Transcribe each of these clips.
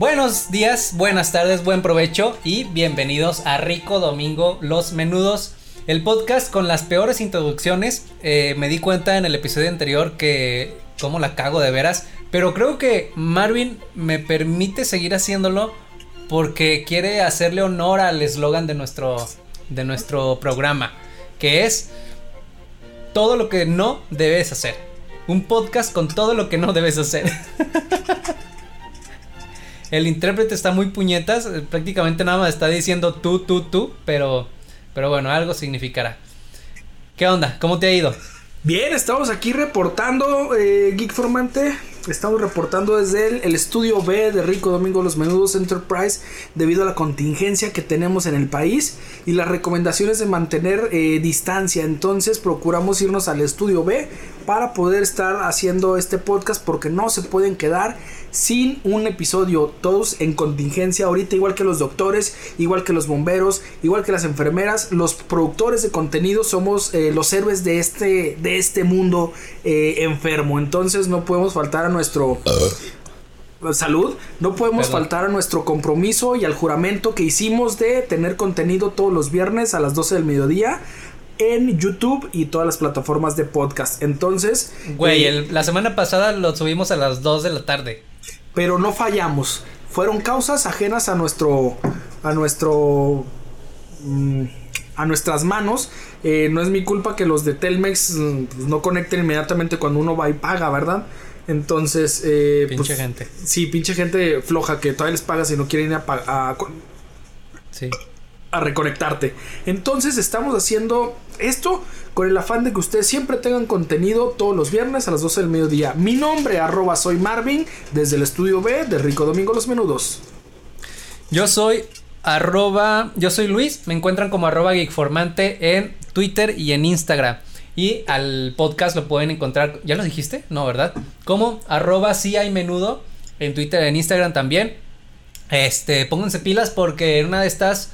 Buenos días, buenas tardes, buen provecho y bienvenidos a Rico Domingo Los Menudos, el podcast con las peores introducciones. Eh, me di cuenta en el episodio anterior que como la cago de veras, pero creo que Marvin me permite seguir haciéndolo porque quiere hacerle honor al eslogan de nuestro, de nuestro programa, que es todo lo que no debes hacer. Un podcast con todo lo que no debes hacer. El intérprete está muy puñetas, eh, prácticamente nada más está diciendo tú, tú, tú, pero, pero bueno, algo significará. ¿Qué onda? ¿Cómo te ha ido? Bien, estamos aquí reportando, eh, Geek Formante. Estamos reportando desde el, estudio B de Rico Domingo Los Menudos Enterprise debido a la contingencia que tenemos en el país y las recomendaciones de mantener eh, distancia. Entonces procuramos irnos al estudio B para poder estar haciendo este podcast porque no se pueden quedar sin un episodio, todos en contingencia ahorita, igual que los doctores, igual que los bomberos, igual que las enfermeras, los productores de contenido somos eh, los héroes de este, de este mundo eh, enfermo, entonces no podemos faltar nuestro... Salud, no podemos Perdón. faltar a nuestro compromiso y al juramento que hicimos de tener contenido todos los viernes a las 12 del mediodía en YouTube y todas las plataformas de podcast. Entonces, Güey, eh, el- la semana pasada lo subimos a las 2 de la tarde. pero no fallamos. Fueron causas ajenas a nuestro, a nuestro, mm, a nuestras manos. Eh, no es mi culpa que los de Telmex mm, pues, no conecten inmediatamente cuando uno va y paga, ¿verdad? Entonces, eh, Pinche pues, gente. Sí, pinche gente floja que todavía les pagas y no quieren ir a, Sí. a reconectarte. Entonces estamos haciendo esto con el afán de que ustedes siempre tengan contenido todos los viernes a las 12 del mediodía. Mi nombre, arroba soy Marvin, desde el estudio B de Rico Domingo Los Menudos. Yo soy arroba, yo soy Luis, me encuentran como arroba geekformante en Twitter y en Instagram. Y al podcast lo pueden encontrar, ¿ya lo dijiste? No, ¿verdad? Como arroba sí hay menudo en Twitter en Instagram también. Este, pónganse pilas porque en una de estas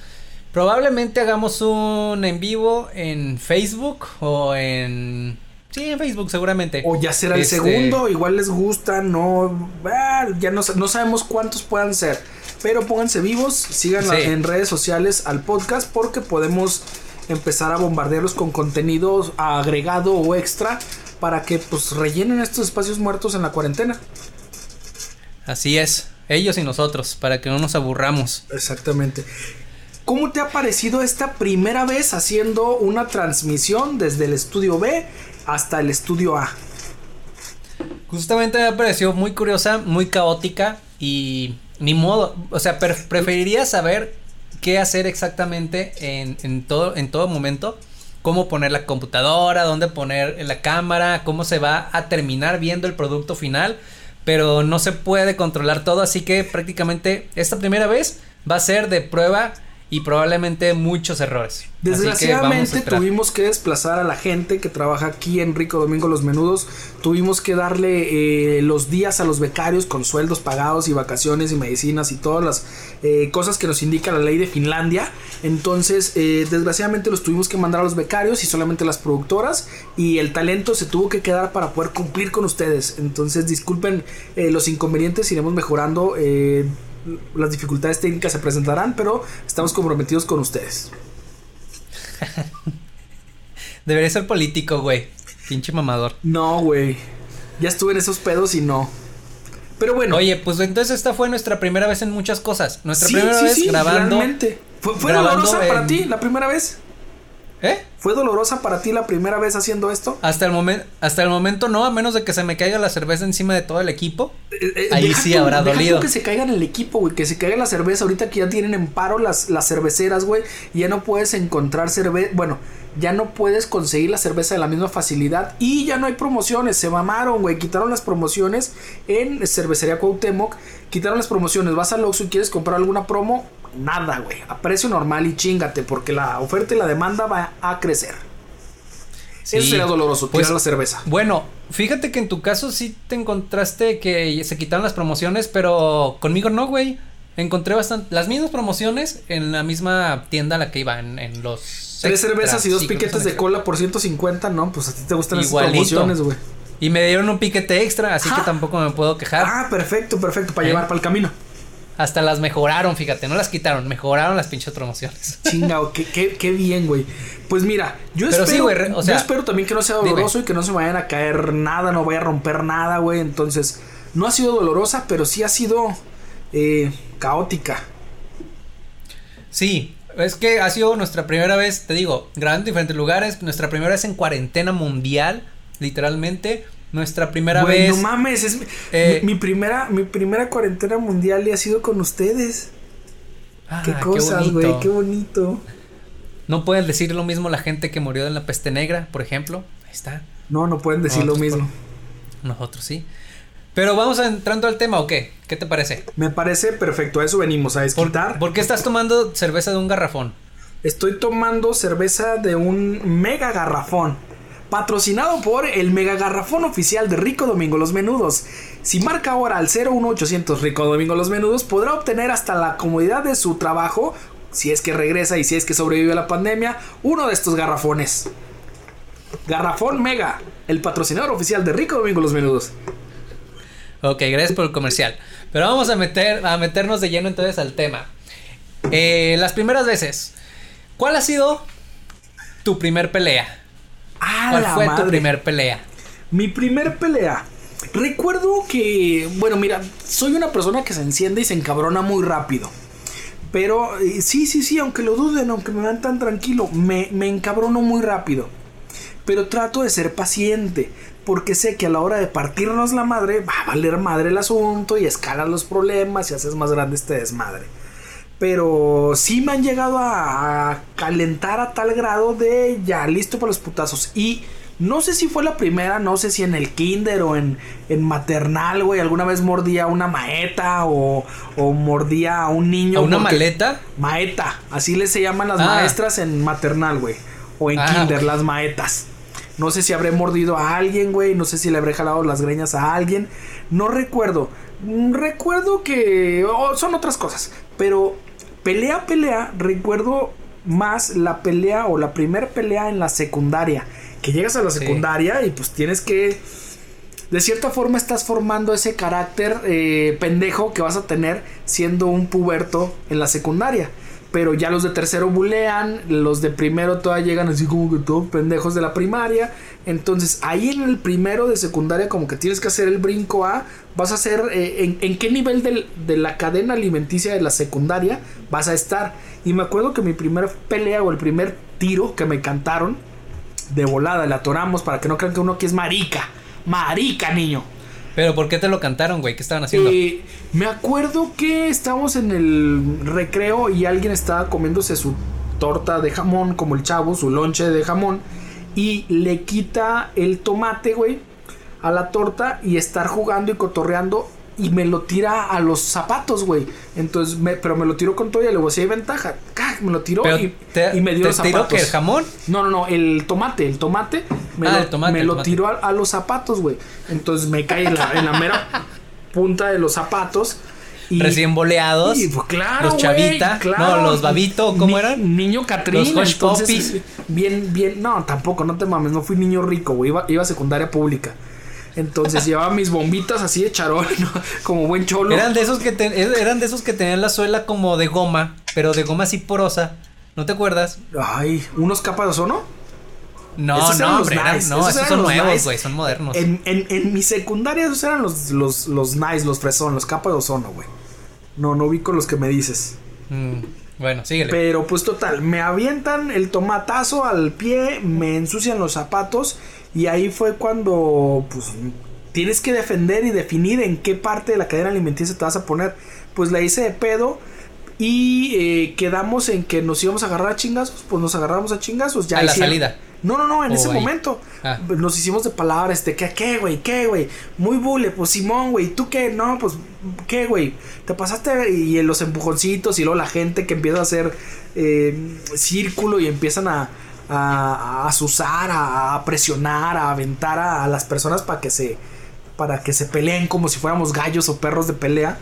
probablemente hagamos un en vivo en Facebook o en... Sí, en Facebook seguramente. O ya será el Este, segundo, igual les gusta, no, ah, ya no, no sabemos cuántos puedan ser. Pero pónganse vivos, sigan Sí. en redes sociales al podcast porque podemos empezar a bombardearlos con contenido agregado o extra para que pues rellenen estos espacios muertos en la cuarentena. Así es, ellos y nosotros, para que no nos aburramos. Exactamente. ¿Cómo te ha parecido esta primera vez haciendo una transmisión desde el estudio B hasta el estudio A? Justamente me pareció muy curiosa, muy caótica y ni modo, o sea, preferiría saber qué hacer exactamente en, todo, en todo momento, cómo poner la computadora, dónde poner la cámara, cómo se va a terminar viendo el producto final, pero no se puede controlar todo, así que prácticamente esta primera vez va a ser de prueba y probablemente muchos errores. Que Desgraciadamente tuvimos que desplazar a la gente que trabaja aquí en Rico Domingo Los Menudos. Tuvimos que darle eh, los días a los becarios con sueldos pagados y vacaciones y medicinas y todas las eh, cosas que nos indica la ley de Finlandia. Entonces, eh, desgraciadamente los tuvimos que mandar a los becarios y solamente las productoras. Y el talento se tuvo que quedar para poder cumplir con ustedes. Entonces, disculpen eh, los inconvenientes, iremos mejorando. Las dificultades técnicas se presentarán, pero estamos comprometidos con ustedes. Debería ser político, güey. Pinche mamador. No, güey. Ya estuve en esos pedos y no. Pero bueno. Oye, pues entonces esta fue nuestra primera vez en muchas cosas. Nuestra sí, primera sí, vez sí, grabando. realmente. ¿Fue, fue grabando dolorosa para ti la primera vez? ¿Eh? ¿Fue dolorosa para ti la primera vez haciendo esto? Hasta el momento, hasta el momento no, a menos de que se me caiga la cerveza encima de todo el equipo. Eh, eh, Ahí sí tú- habrá dolido. que se caiga en el equipo, güey. Que se caiga la cerveza. Ahorita que ya tienen en paro las, las cerveceras, güey. y Ya no puedes encontrar cerveza. Bueno, ya no puedes conseguir la cerveza de la misma facilidad. Y ya no hay promociones. Se mamaron, güey. Quitaron las promociones en Cervecería Cuauhtémoc. Quitaron las promociones. Vas al Oxxo y quieres comprar alguna promo. Nada, güey. A precio normal y chingate, porque la oferta y la demanda va a crecer. Sí, Eso sería doloroso, pues, tirar la cerveza. Bueno, fíjate que en tu caso sí te encontraste que se quitaron las promociones, pero conmigo no, güey. Encontré bastante las mismas promociones en la misma tienda a la que iba en, en los Tres cervezas y dos sí, piquetes de cola por 150, no, pues a ti te gustan esas Igualito. promociones, güey. Y me dieron un piquete extra, así que Ah. tampoco me puedo quejar. Ah, perfecto, perfecto, para ¿Eh? llevar para el camino. Hasta las mejoraron, fíjate, no las quitaron, mejoraron las pinches promociones. Chingao, qué, qué, qué bien, güey. Pues mira, yo Pero espero, sí, güey, re- o sea, yo espero también que no sea dime. doloroso y que no se vayan a caer nada, no vaya a romper nada, güey. Entonces, no ha sido dolorosa, pero sí ha sido eh, caótica. Sí, es que ha sido nuestra primera vez, te digo, grabando en diferentes lugares, nuestra primera vez en cuarentena mundial, literalmente, nuestra primera vez. no mames, es mi, eh, mi- mi primera, mi primera cuarentena mundial y ha sido con ustedes. Ah, qué cosas, güey, qué bonito. No pueden decir lo mismo la gente que murió en la peste negra, por ejemplo. Ahí está. No, no pueden decir lo mismo. Nosotros sí. Pero vamos entrando al tema, ¿o qué? ¿Qué te parece? Me parece perfecto, a eso venimos, a ¿Por, desquitar. por qué estás tomando cerveza de un garrafón? Estoy tomando cerveza de un mega garrafón. Patrocinado por el mega garrafón oficial de Rico Domingo Los Menudos. Si marca ahora al 01800 Rico Domingo Los Menudos, podrá obtener hasta la comodidad de su trabajo, si es que regresa y si es que sobrevive a la pandemia, uno de estos garrafones. Garrafón Mega, el patrocinador oficial de Rico Domingo Los Menudos. Ok, gracias por el comercial. Pero vamos a meter, a meternos de lleno entonces al tema. Eh, las primeras veces. ¿Cuál ha sido tu primer pelea? ¡Ah, ¿Cuál la fue tu primer pelea? Mi primer pelea. Recuerdo que, bueno, mira, soy una persona que se enciende y se encabrona muy rápido. Pero eh, sí, sí, sí, aunque lo duden, aunque me vean tan tranquilo, me, me encabrono muy rápido. Pero trato de ser paciente, porque sé que a la hora de partirnos la madre va a valer madre el asunto y escalas los problemas y haces más grande este desmadre. Pero sí me han llegado a, a calentar a tal grado de ya listo para los putazos. Y no sé si fue la primera, no sé si en el kinder o en, en maternal, güey. Alguna vez mordía una maeta o, o mordía a un niño. ¿A una maleta? Maeta, así les se llaman las Ah. maestras en maternal, güey. O en Ah, kinder, las maetas. No sé si habré mordido a alguien, güey. No sé si le habré jalado las greñas a alguien. No recuerdo. Mm, Recuerdo que oh, son otras cosas. Pero pelea, pelea, recuerdo más la pelea o la primer pelea en la secundaria. Que llegas a la Sí. secundaria y pues tienes que de cierta forma estás formando ese carácter eh, pendejo que vas a tener siendo un puberto en la secundaria. Pero ya los de tercero bulean, los de primero todavía llegan así como que todos pendejos de la primaria. Entonces ahí en el primero de secundaria como que tienes que hacer el brinco a, vas a hacer, eh, en, en qué nivel del- de la cadena alimenticia de la secundaria vas a estar. Y me acuerdo que mi primer pelea o el primer tiro que me cantaron, de volada, le atoramos para que no crean que uno aquí es marica. Marica, niño. ¿Pero por qué te lo cantaron, güey? ¿Qué estaban haciendo? Eh, me acuerdo que estábamos en el recreo y alguien estaba comiéndose su torta de jamón, como el chavo, su lonche de jamón, y le quita el tomate, güey, a la torta y estar jugando y cotorreando y me lo tira a los zapatos, güey. Entonces, me- pero me lo tiró con todo y le digo, si hay ventaja. ¡Cac! Me lo tiró y, te, y me dio te los tiró zapatos. que el jamón. No, no, no, el tomate, el tomate me Ah, lo, el tomate, me lo tiró a, a los zapatos, güey. Entonces me cae en la, en la mera punta de los zapatos. Y, Recién boleados. y, pues claro, Los chavita. claro. No, los babito, ¿cómo Ni- eran? Niño Catrín. Los Hush entonces. Bien, bien. No, tampoco, no te mames. No fui niño rico, güey. Iba, iba a secundaria pública. Entonces llevaba mis bombitas así de charol, ¿no? como buen cholo. Eran de esos que ten- eran de esos que tenían la suela como de goma, pero de goma así porosa. ¿No te acuerdas? Ay, unos capas de ozono. No, Esos no, los hombre, eran- nice, no, esos son nuevos, nice. güey, son modernos. En, en, en mi secundaria esos eran los, los, los nice, los fresón, los capas de ozono, güey. No, no vi con los que me dices. Mm, bueno, síguele. Pero pues total, me avientan el tomatazo al pie, me ensucian los zapatos y ahí fue cuando pues tienes que defender y definir en qué parte de la cadena alimenticia te vas a poner. Pues la hice de pedo y eh, quedamos en que nos íbamos a agarrar a chingazos, pues nos agarramos a chingazos. Ya a la salida. No, no, no, en Oh, ese momento. Ah. Nos hicimos de palabras, de que, ¿qué, güey? ¿Qué, güey? Muy bule, pues Simón, güey. ¿Tú qué? No, pues, ¿qué, güey? Te pasaste y en los empujoncitos y luego la gente que empieza a hacer eh, círculo y empiezan a, a, a asusar, a, a presionar, a aventar a, a las personas para que se para que se peleen como si fuéramos gallos o perros de pelea.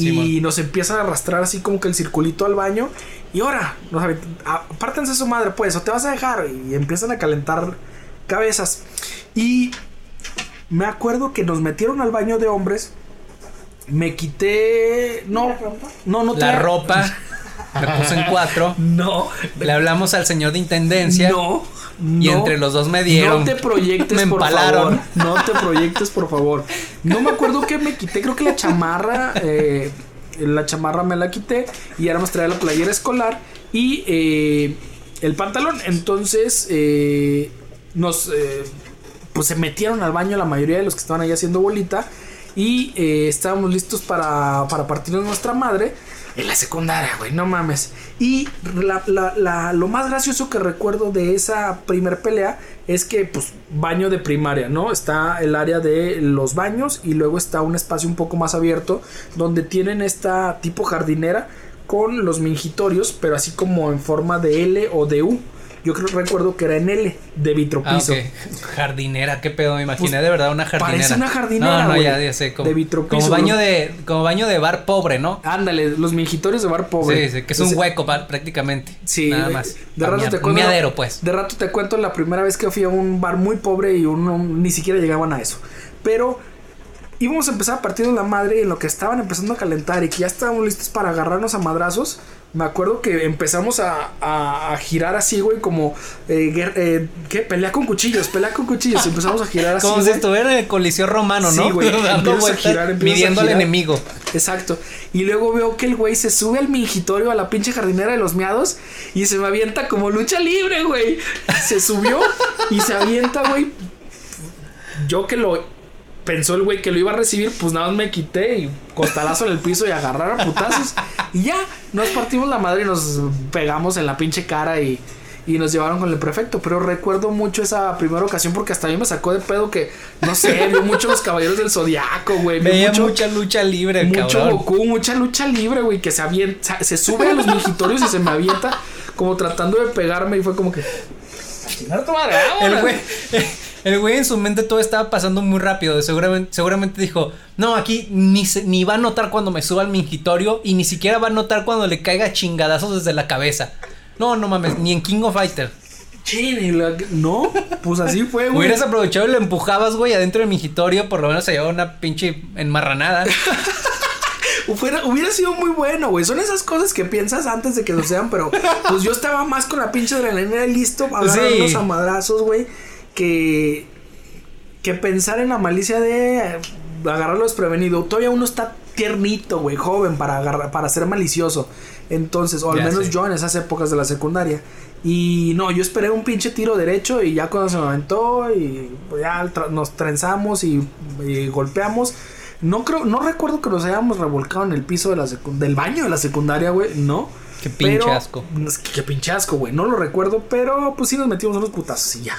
Y nos empiezan a arrastrar así como que el circulito al baño. Y ahora, nos apártense su madre, pues, o te vas a dejar. Y empiezan a calentar cabezas. Y me acuerdo que nos metieron al baño de hombres. Me quité. No, no, no La ropa, me puse en cuatro. No, Le hablamos al señor de intendencia. no. Y entre los dos me dieron. No te proyectes, Me por empalaron. favor. No te proyectes, por favor. No me acuerdo que me quité, creo que la chamarra. eh, la chamarra me la quité. Y ahora más traía la playera escolar. Y eh, el pantalón. Entonces, eh, nos. eh, pues se metieron al baño la mayoría de los que estaban ahí haciendo bolita. Y eh, estábamos listos para, para partirnos nuestra madre. En la secundaria, güey, no mames. Y la- lo más gracioso que recuerdo de esa primer pelea es que, pues, baño de primaria, ¿no? Está el área de los baños y luego está un espacio un poco más abierto donde tienen esta tipo jardinera con los mingitorios, pero así como en forma de L o de U. Yo creo recuerdo que era en L, de Ah, vitropiso. ok. Jardinera, qué pedo, me imaginé Pues, de verdad una jardinera. parece una jardinera, No, no, ya, ya sé. Como, de vitropiso, como baño de, como baño de bar pobre, ¿no? Ándale, los mingitorios de bar pobre. Sí, sí, que es un hueco prácticamente. Sí, Nada más. De rato te cuento. miadero, pues. De rato te cuento la primera vez que fui a un bar muy pobre y uno ni siquiera llegaban a eso. Pero íbamos a empezar a partir de la madre y en lo que estaban empezando a calentar y que ya estábamos listos para agarrarnos a madrazos. Me acuerdo que empezamos a, a- a girar así, güey, como. Eh, eh, ¿Qué? Pelea con cuchillos, pelea con cuchillos. Empezamos a girar así. Como si estuviera en el coliseo romano, ¿no? Sí, güey, Dando empiezas a vueltas, girar, empiezas a midiendo al enemigo. Exacto. Y luego veo que el güey se sube al mingitorio, a la pinche jardinera de los miados, y se me avienta como lucha libre, güey. Se subió y se avienta, güey. Yo que lo pensó el güey que lo iba a recibir, pues nada más me quité y costalazo en el piso y agarrar a putazos. Y ya, nos partimos la madre y nos pegamos en la pinche cara y, y nos llevaron con el prefecto. Pero recuerdo mucho esa primera ocasión porque hasta a mí me sacó de pedo que, no sé, vio mucho los caballeros del zodiaco, güey. Veía mucho- mucha lucha libre, el mucho cabrón. Goku, mucha lucha libre, güey, que se avienta, se sube a los mingitorios y se me avienta como tratando de pegarme y fue como que... "A tu madre, El vámonos". güey, el güey en su mente todo estaba pasando muy rápido. Seguramente, seguramente dijo: No, aquí ni, se- ni va a notar cuando me suba al mingitorio y ni siquiera va a notar cuando le caiga chingadazos desde la cabeza. No, no mames, ni en King of Fighter. La- No, pues así fue, güey. Hubieras aprovechado y lo empujabas, güey, adentro del mingitorio, por lo menos se llevaba una pinche enmarranada. Hubiera, hubiera sido muy bueno, güey. Son esas cosas que piensas antes de que sucedan, pero pues yo estaba más con la pinche adrenalina listo para Sí. a madrazos, güey. Que, que pensar en la malicia de agarrarlo desprevenido. Todavía uno está tiernito, güey, joven para agarrar, para ser malicioso. Entonces, o al Ya menos yo en esas épocas de la secundaria. Y no, yo esperé un pinche tiro derecho y ya cuando se me aventó y pues, ya nos trenzamos y, y golpeamos. No creo, no recuerdo que nos hayamos revolcado en el piso de la secu- del baño de la secundaria, güey, no. Qué pinche Pero- asco. Qué pinche asco, güey. No lo recuerdo, pero pues sí nos metimos unos putazos y ya.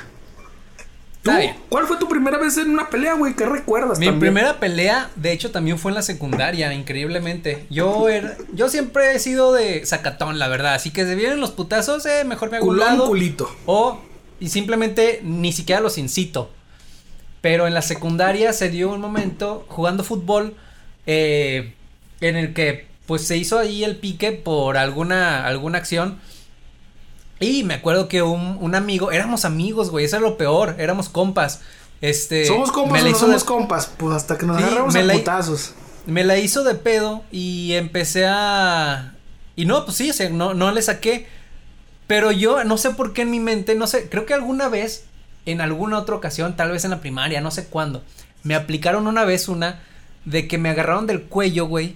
¿Tú? ¿Cuál fue tu primera vez en una pelea, güey? ¿Qué recuerdas? Mi también? primera pelea, de hecho, también fue en la secundaria, increíblemente. Yo era, yo siempre he sido de sacatón, la verdad. Así que si vienen los putazos, eh, mejor me hago un Culón, lado. culito. O y simplemente ni siquiera los incito. Pero en la secundaria se dio un momento jugando fútbol eh, en el que pues se hizo ahí el pique por alguna, alguna acción. Y me acuerdo que un, un amigo, éramos amigos, güey, eso es lo peor, éramos compas. Este, ¿Somos compas o no somos de- compas? Pues hasta que nos Sí, agarramos a la- putazos. me la hizo de pedo y empecé a... Y no, pues sí, o sea, no, no le saqué. Pero yo no sé por qué en mi mente, no sé, creo que alguna vez, en alguna otra ocasión, tal vez en la primaria, no sé cuándo, me aplicaron una vez una de que me agarraron del cuello, güey,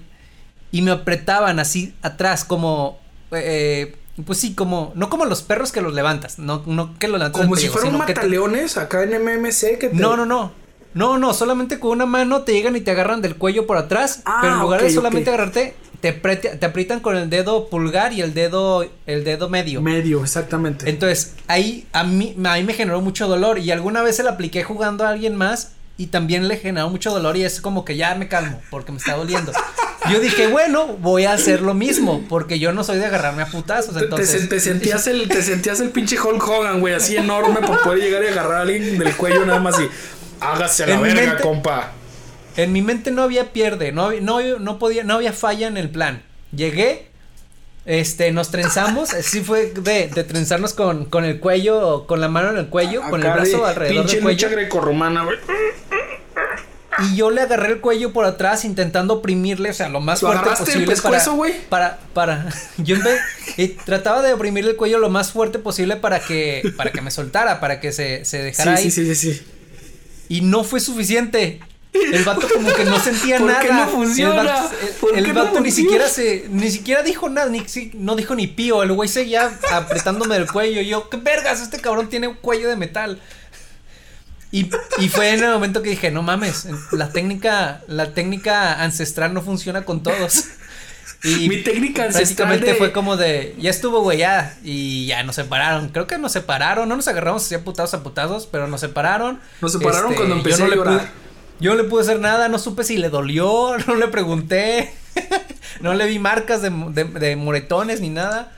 y me apretaban así atrás, como... eh, pues sí, como... No como los perros que los levantas, no, no que los levantas Como si pellejo, fuera un sino que te- mataleones acá en MMC que te... no, no, no. No, no, solamente con una mano te llegan y te agarran del cuello por atrás. Ah, pero en lugar de solamente agarrarte, te, aprieta- te aprietan con el dedo pulgar y el dedo, el dedo medio. Medio, exactamente. Entonces, ahí a mí, a mí me generó mucho dolor y alguna vez se la apliqué jugando a alguien más y también le generó mucho dolor y es como que ya me calmo porque me está doliendo. Yo dije, bueno, voy a hacer lo mismo porque yo no soy de agarrarme a putazos, Te- te, entonces. sen- te sentías el, te sentías el pinche Hulk Hogan, güey, así enorme para poder llegar y agarrar a alguien del cuello nada más y hágase a la En verga, mente- compa. En mi mente no había pierde, no, no, no podía, no había falla en el plan. Llegué, este, nos trenzamos, sí fue de, de trenzarnos con, con el cuello, con la mano en el cuello, con el de brazo alrededor pinche del cuello. lucha grecorromana, güey. Y yo le agarré el cuello por atrás intentando oprimirle, o sea, lo más ¿Lo fuerte el posible para, pescuezo, güey? para, para, yo en vez, y trataba de oprimirle el cuello lo más fuerte posible para que, para que me soltara, para que se, se dejara Sí, ahí. sí, sí, sí, sí. Y no fue suficiente. El vato como que no sentía ¿Por nada. qué no funciona? El vato, ¿Por el- el qué no ni funciona? siquiera se, ni siquiera dijo nada, ni si- no dijo ni pío. El güey seguía apretándome el cuello. Y yo, qué vergas, este cabrón tiene un cuello de metal. Y, y fue en el momento que dije, no mames, la técnica, la técnica ancestral no funciona con todos. Y Mi técnica ancestral prácticamente de- fue como de, ya estuvo, güey, ya. Y ya nos separaron. Creo que nos separaron. No nos agarramos así a putazos a putazos, pero nos separaron. Nos separaron cuando yo empecé a le llorar. pude- yo no le pude hacer nada, no supe si le dolió, no le pregunté. no le vi marcas de, de, de moretones ni nada.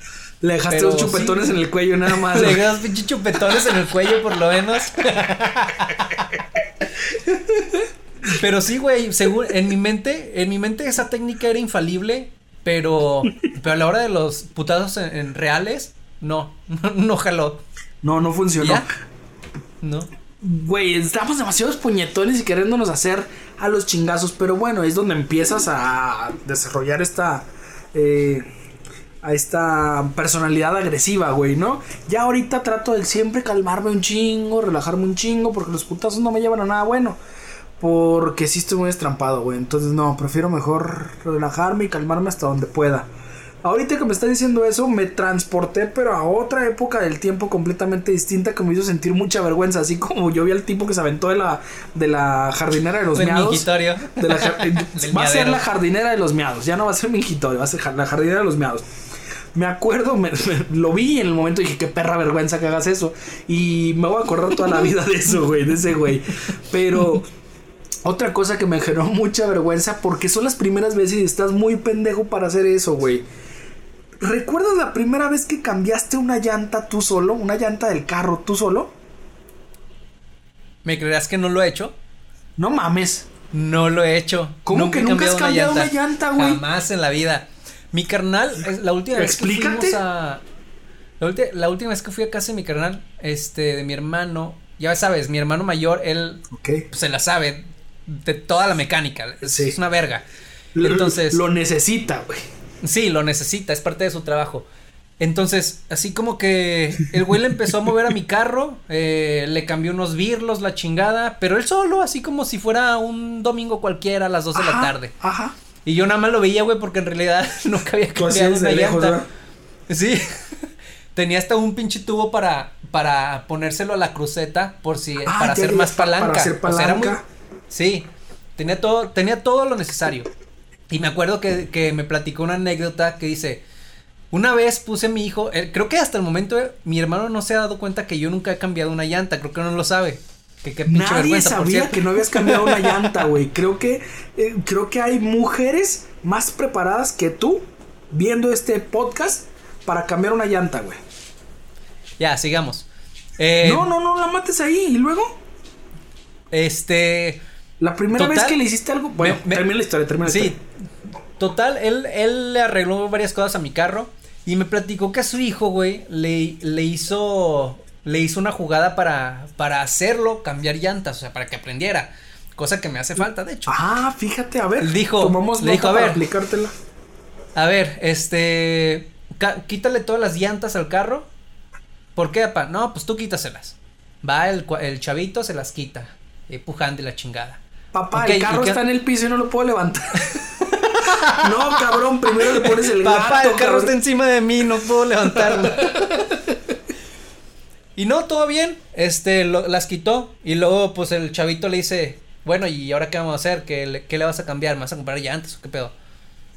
Le dejaste Pero dos chupetones sí. en el cuello nada más. Le dos pinches chupetones en el cuello por lo menos. pero sí, güey, según en mi mente, en mi mente esa técnica era infalible, pero pero a la hora de los putazos en, en reales, no, no, no jaló. No, no funcionó. ¿Ya? No. Güey, estamos demasiados puñetones y queriéndonos hacer a los chingazos, pero bueno, es donde empiezas a desarrollar esta eh, a esta personalidad agresiva, güey, ¿no? Ya ahorita trato de siempre calmarme un chingo, relajarme un chingo, porque los putazos no me llevan a nada bueno. Porque sí estoy muy estrampado, güey. Entonces, no, prefiero mejor relajarme y calmarme hasta donde pueda. Ahorita que me está diciendo eso, me transporté, pero a otra época del tiempo completamente distinta que me hizo sentir mucha vergüenza. Así como yo vi al tipo que se aventó de la, de la jardinera de los miados. De la va a ser la jardinera de los miados. Ya no va a ser mingitorio, va a ser la jardinera de los miados. Me acuerdo, me- me- lo vi en el momento y dije, qué perra vergüenza que hagas eso. Y me voy a acordar toda la vida de eso, güey, de ese güey. Pero otra cosa que me generó mucha vergüenza porque son las primeras veces y estás muy pendejo para hacer eso, güey. ¿Recuerdas la primera vez que cambiaste una llanta tú solo? Una llanta del carro tú solo? ¿Me creerás que no lo he hecho? No mames. No lo he hecho. ¿Cómo que nunca has cambiado una llanta, güey? Jamás en la vida. Mi carnal, es la última vez que Explícate. fuimos a. La, ulti- la última vez que fui a casa de mi carnal, este, de mi hermano, ya sabes, mi hermano mayor, él pues, se la sabe de toda la mecánica. Es, Sí. es una verga. Lo- Entonces, Lo necesita, güey. sí, lo necesita, es parte de su trabajo. Entonces, así como que el güey le empezó a mover a mi carro, eh, le cambió unos birlos, la chingada, pero él solo, así como si fuera un domingo cualquiera a las 2 de la tarde. Ajá. Y yo nada más lo veía, güey, porque en realidad nunca había cambiado una llanta. Sí. Tenía hasta un pinche tubo para, para ponérselo a la cruceta por si, Ah, para hacer más pa- para palanca. hacer O sea, era muy- palanca. sí. Tenía todo, tenía todo lo necesario. Y me acuerdo que, que me platicó una anécdota que dice, una vez puse a mi hijo, creo que hasta el momento eh, mi hermano no se ha dado cuenta que yo nunca he cambiado una llanta, creo que no lo sabe. Que Nadie sabía que no habías cambiado una llanta, güey. Creo que eh, creo que hay mujeres más preparadas que tú viendo este podcast para cambiar una llanta, güey. Ya, sigamos. Eh, no, no, no la mates ahí y luego Este, la primera Total, vez que le hiciste algo, bueno, me- termina la historia, termina la Sí, historia. total, él, él le arregló varias cosas a mi carro y me platicó que a su hijo, güey, le, le hizo, le hizo una jugada para, para hacerlo cambiar llantas, o sea, para que aprendiera, cosa que me hace falta, de hecho. Ah, fíjate, a ver. Dijo- tomamos le dijo, a ver. aplicártela. A ver, este, quítale todas las llantas al carro. ¿Por qué, papá? No, pues tú quítaselas. Va el, el chavito, se las quita, empujando y la chingada. Papá, el carro ¿y qué- está en el piso y no lo puedo levantar. no, cabrón, primero le pones el Papá, gato, el carro cabrón. está encima de mí, no puedo levantarlo. y no, todo bien. Este, lo- las quitó. Y luego, pues, el chavito le dice, bueno, ¿y ahora qué vamos a hacer? ¿Qué le, qué le vas a cambiar? ¿Me vas a comprar llantas o qué pedo?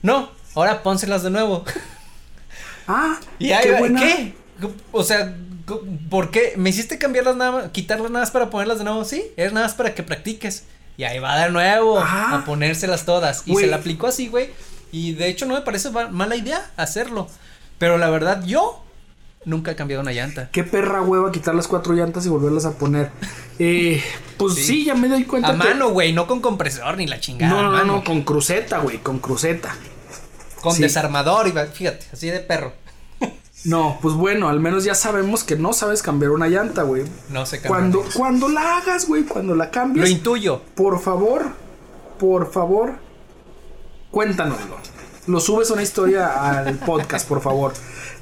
No, ahora pónselas de nuevo. Ah, Y ahí qué buena. ¿qué? O sea, ¿por qué? ¿Me hiciste cambiarlas nada más, quitarlas nada más para ponerlas de nuevo? Sí, es nada más para que practiques. Y ahí va de nuevo Ah. a ponérselas todas. Y se la aplicó así, güey. Y de hecho no me parece ma- mala idea hacerlo. Pero la verdad, yo nunca he cambiado una llanta. Qué perra hueva quitar las cuatro llantas y volverlas a poner. Eh, pues sí, Sí. ya me doy cuenta. A que- mano, güey, no con compresor ni la chingada. No, no, no, mano. no, con cruceta, güey, con cruceta. Con sí. desarmador y fíjate, así de perro. No, pues bueno, al menos ya sabemos que no sabes cambiar una llanta, güey. No se cambia. Cuando, cuando la hagas, güey, cuando la Lo cambies, intuyo. por favor, por favor, cuéntanoslo. Lo subes a una historia al podcast, por favor.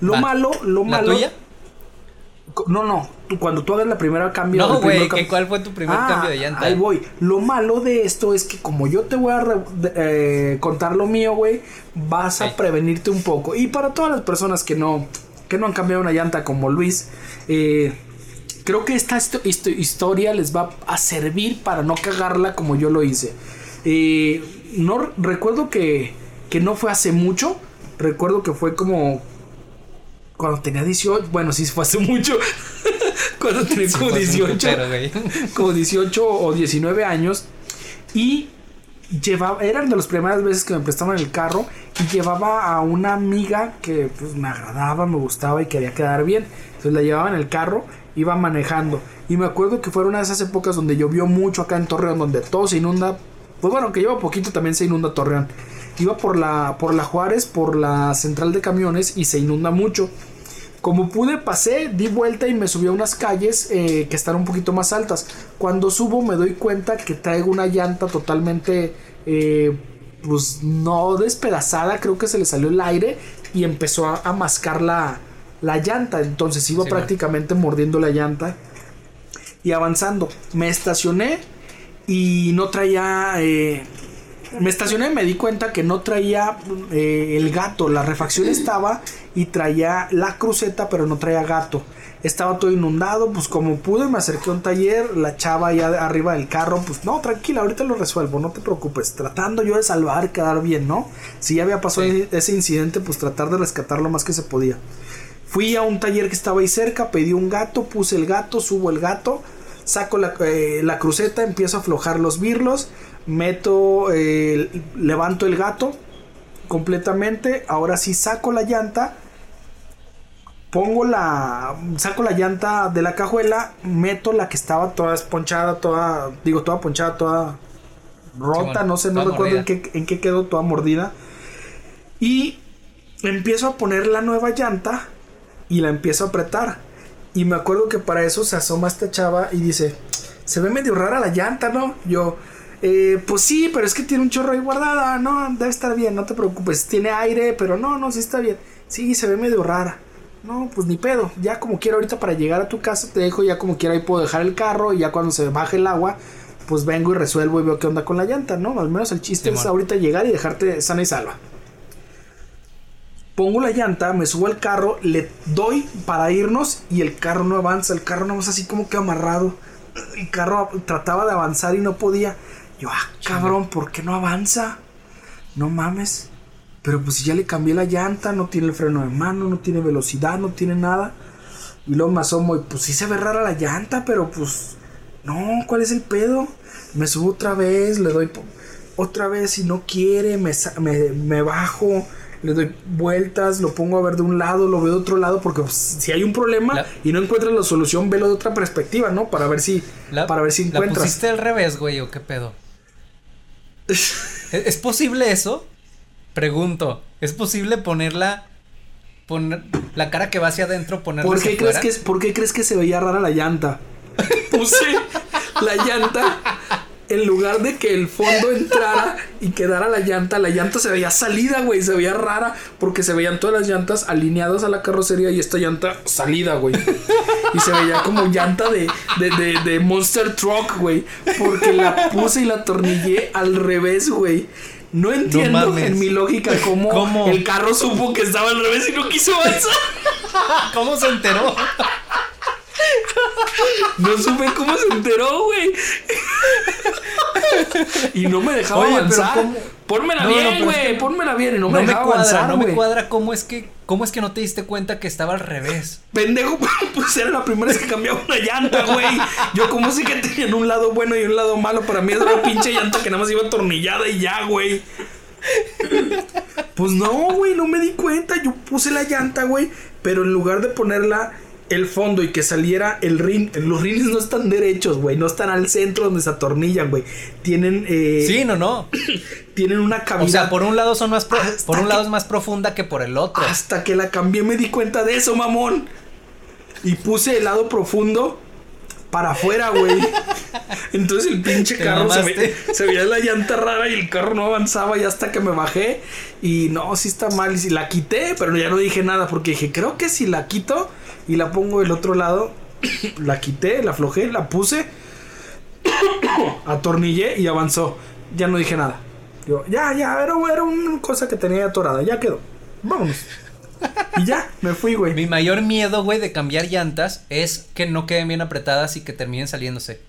Lo Va. malo, lo ¿La malo. tuya? No, no, tú, cuando tú hagas la primera cambio. No, güey, cam- ¿qué- ¿cuál fue tu primer Ah, cambio de llanta? Ahí voy. Lo malo de esto es que como yo te voy a re- eh, contar lo mío, güey, vas a prevenirte un poco. Y para todas las personas que no, que no han cambiado una llanta como Luis, eh, creo que esta histo- histo- historia les va a servir para no cagarla como yo lo hice. Eh, no recuerdo que, que no fue hace mucho. Recuerdo que fue como cuando tenía 18. Bueno, sí fue hace mucho. cuando tenía como Fue un 18 putero, güey. como 18 o 19 años y llevaba, eran de las primeras veces que me prestaban el carro y llevaba a una amiga que pues me agradaba, me gustaba y quería quedar bien. Entonces la llevaba en el carro, iba manejando y me acuerdo que fueron una de esas épocas donde llovió mucho acá en Torreón, donde todo se inunda. Pues bueno, que lleva poquito también se inunda Torreón. Iba por la, por la Juárez, por la central de camiones y se inunda mucho. Como pude, pasé, di vuelta y me subí a unas calles eh, que están un poquito más altas. Cuando subo me doy cuenta que traigo una llanta totalmente, eh, pues no despedazada, creo que se le salió el aire y empezó a, a mascar la, la llanta. Entonces iba Sí, prácticamente mordiendo la llanta y avanzando. Me estacioné y no traía... eh, me estacioné y me di cuenta que no traía eh, el gato. La refacción estaba y traía la cruceta, pero no traía gato. Estaba todo inundado, pues como pude me acerqué a un taller, la chava ya de- arriba del carro, pues no, tranquila, ahorita lo resuelvo, no te preocupes. Tratando yo de salvar, quedar bien, ¿no? Si ya había pasado Sí. ese incidente, pues tratar de rescatar lo más que se podía. Fui a un taller que estaba ahí cerca, pedí un gato, puse el gato, subo el gato, saco la, eh, la cruceta, empiezo a aflojar los birlos, meto, eh, levanto el gato completamente, ahora sí saco la llanta, pongo la, saco la llanta de la cajuela, meto la que estaba toda esponchada, toda, digo, toda ponchada, toda rota, no sé, no recuerdo en qué, en qué quedó toda mordida. Y empiezo a poner la nueva llanta y la empiezo a apretar. Y me acuerdo que para eso se asoma esta chava y dice, se ve medio rara la llanta, ¿no? Yo, "Eh, pues sí, pero es que tiene un chorro ahí guardada, no, debe estar bien, no te preocupes, tiene aire, pero no, no, sí está bien. Sí, se ve medio rara. No, pues ni pedo, ya como quiera ahorita para llegar a tu casa te dejo, ya como quiera ahí puedo dejar el carro y ya cuando se baje el agua, pues vengo y resuelvo y veo qué onda con la llanta, ¿no? Al menos el chiste es ahorita llegar y dejarte sana y salva pongo la llanta, me subo al carro, le doy para irnos y el carro no avanza, el carro no así como que amarrado. El carro trataba de avanzar y no podía. Yo, ah, cabrón, ¿por qué no avanza? No mames. Pero pues si ya le cambié la llanta, no tiene el freno de mano, no tiene velocidad, no tiene nada. Y luego me asomo y pues sí se ve rara la llanta, pero pues no, ¿cuál es el pedo? Me subo otra vez, le doy otra vez y no quiere, me, sa- me, me bajo, le doy vueltas, lo pongo a ver de un lado, lo veo de otro lado, porque pues, si hay un problema La- y no encuentras la solución, velo de otra perspectiva, ¿no? Para ver si, La- para ver si ¿La encuentras. pusiste al revés, güey, o qué pedo? ¿Es, es posible eso? Pregunto. ¿Es posible ponerla. Poner la cara que va hacia adentro, ponerla ¿Por hacia qué, crees que, ¿Por qué crees que se veía rara la llanta? Puse la llanta en lugar de que el fondo entrara y quedara la llanta, la llanta se veía salida, güey, se veía rara porque se veían todas las llantas alineadas a la carrocería y esta llanta salida, güey. Y se veía como llanta de, de, de, de Monster Truck, güey, porque la puse y la atornillé al revés, güey. No entiendo en mi lógica cómo, ¿Cómo? el carro supo que estaba al revés y no quiso avanzar. ¿Cómo se enteró? No supe cómo se enteró, güey. y no me dejaba Oye, pero avanzar. ¿cómo? Pónmela No, bien, güey. Pónmela bien y no, No me me dejaba cuadra, avanzar, no me cuadra cómo es que cómo es que no te diste cuenta que estaba al revés. Pendejo, pues era la primera vez que cambiaba una llanta, güey. Yo como sé que tenían un lado bueno y un lado malo. Para mí era una pinche llanta que nada más iba atornillada y ya, güey. Pues no, güey, no me di cuenta. Yo puse la llanta, güey. Pero en lugar de ponerla el fondo y que saliera el rin, los rines no están derechos, güey. No están al centro donde se atornillan, güey. Tienen, eh, Sí, no, no. tienen una cavidad. O sea, por un lado son más pro- por un que- lado es más profunda que por el otro. Hasta que la cambié me di cuenta de eso, mamón. Y puse el lado profundo para afuera, güey. Entonces el pinche carro se, ve- se veía la llanta rara y el carro no avanzaba y hasta que me bajé. Y no, sí está mal. Y si la quité, pero ya no dije nada porque dije, creo que si la quito y la pongo del otro lado, la quité, la aflojé, la puse, atornillé y avanzó. Ya no dije nada. Yo, ya, ya, era, era una cosa que tenía atorada, ya quedó. Vámonos. Y ya, me fui, güey. Mi mayor miedo, güey, de cambiar llantas es que no queden bien apretadas y que terminen saliéndose.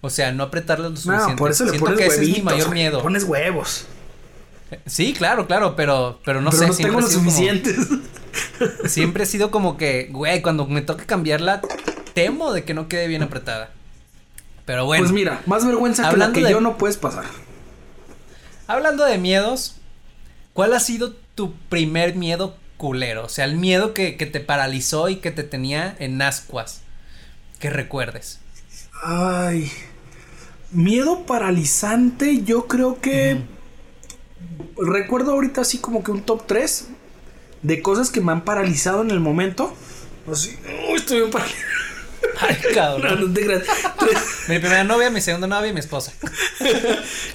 O sea, no apretarlas lo suficiente. No, por eso le Siento pones que ese es mi mayor miedo. Pones huevos. Sí, claro, claro, pero pero no pero sé, no tengo lo como- suficientes. siempre he sido como que, güey, cuando me toque cambiarla temo de que no quede bien apretada. Pero bueno, Pues mira, más vergüenza que la que de- yo no puedes pasar. hablando de miedos, ¿cuál ha sido tu primer miedo culero? O sea, el miedo que, que te paralizó y que te tenía en ascuas. Que recuerdes. Ay. Miedo paralizante, yo creo que. Recuerdo ahorita así como que un top 3 de cosas que me han paralizado en el momento. Así, uy, estoy bien paralizado. Ay, cabrón. no te creas. Tres- Mi primera novia, mi segunda novia y mi esposa.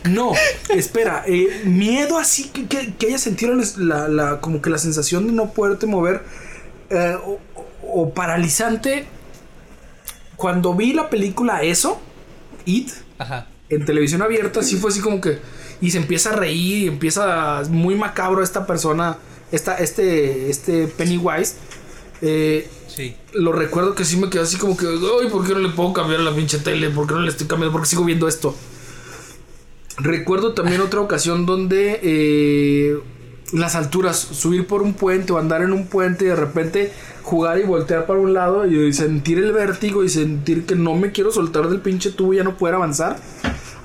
No, espera, eh, miedo así que, que, que hayas sentido la, la- como que la sensación de no poderte mover eh, o, o paralizante. Cuando vi la película Eso, It, Ajá. en televisión abierta, sí fue así como que. Y se empieza a reír y empieza muy macabro esta persona, esta, este, este Pennywise. Eh, Sí. lo recuerdo que sí me quedé así como que, ay, ¿por qué no le puedo cambiar la pinche tele? ¿Por qué no le estoy cambiando? ¿Por qué sigo viendo esto? Recuerdo también otra ocasión donde eh, las alturas, subir por un puente o andar en un puente y de repente jugar y voltear para un lado y sentir el vértigo y sentir que no me quiero soltar del pinche tubo y ya no poder avanzar.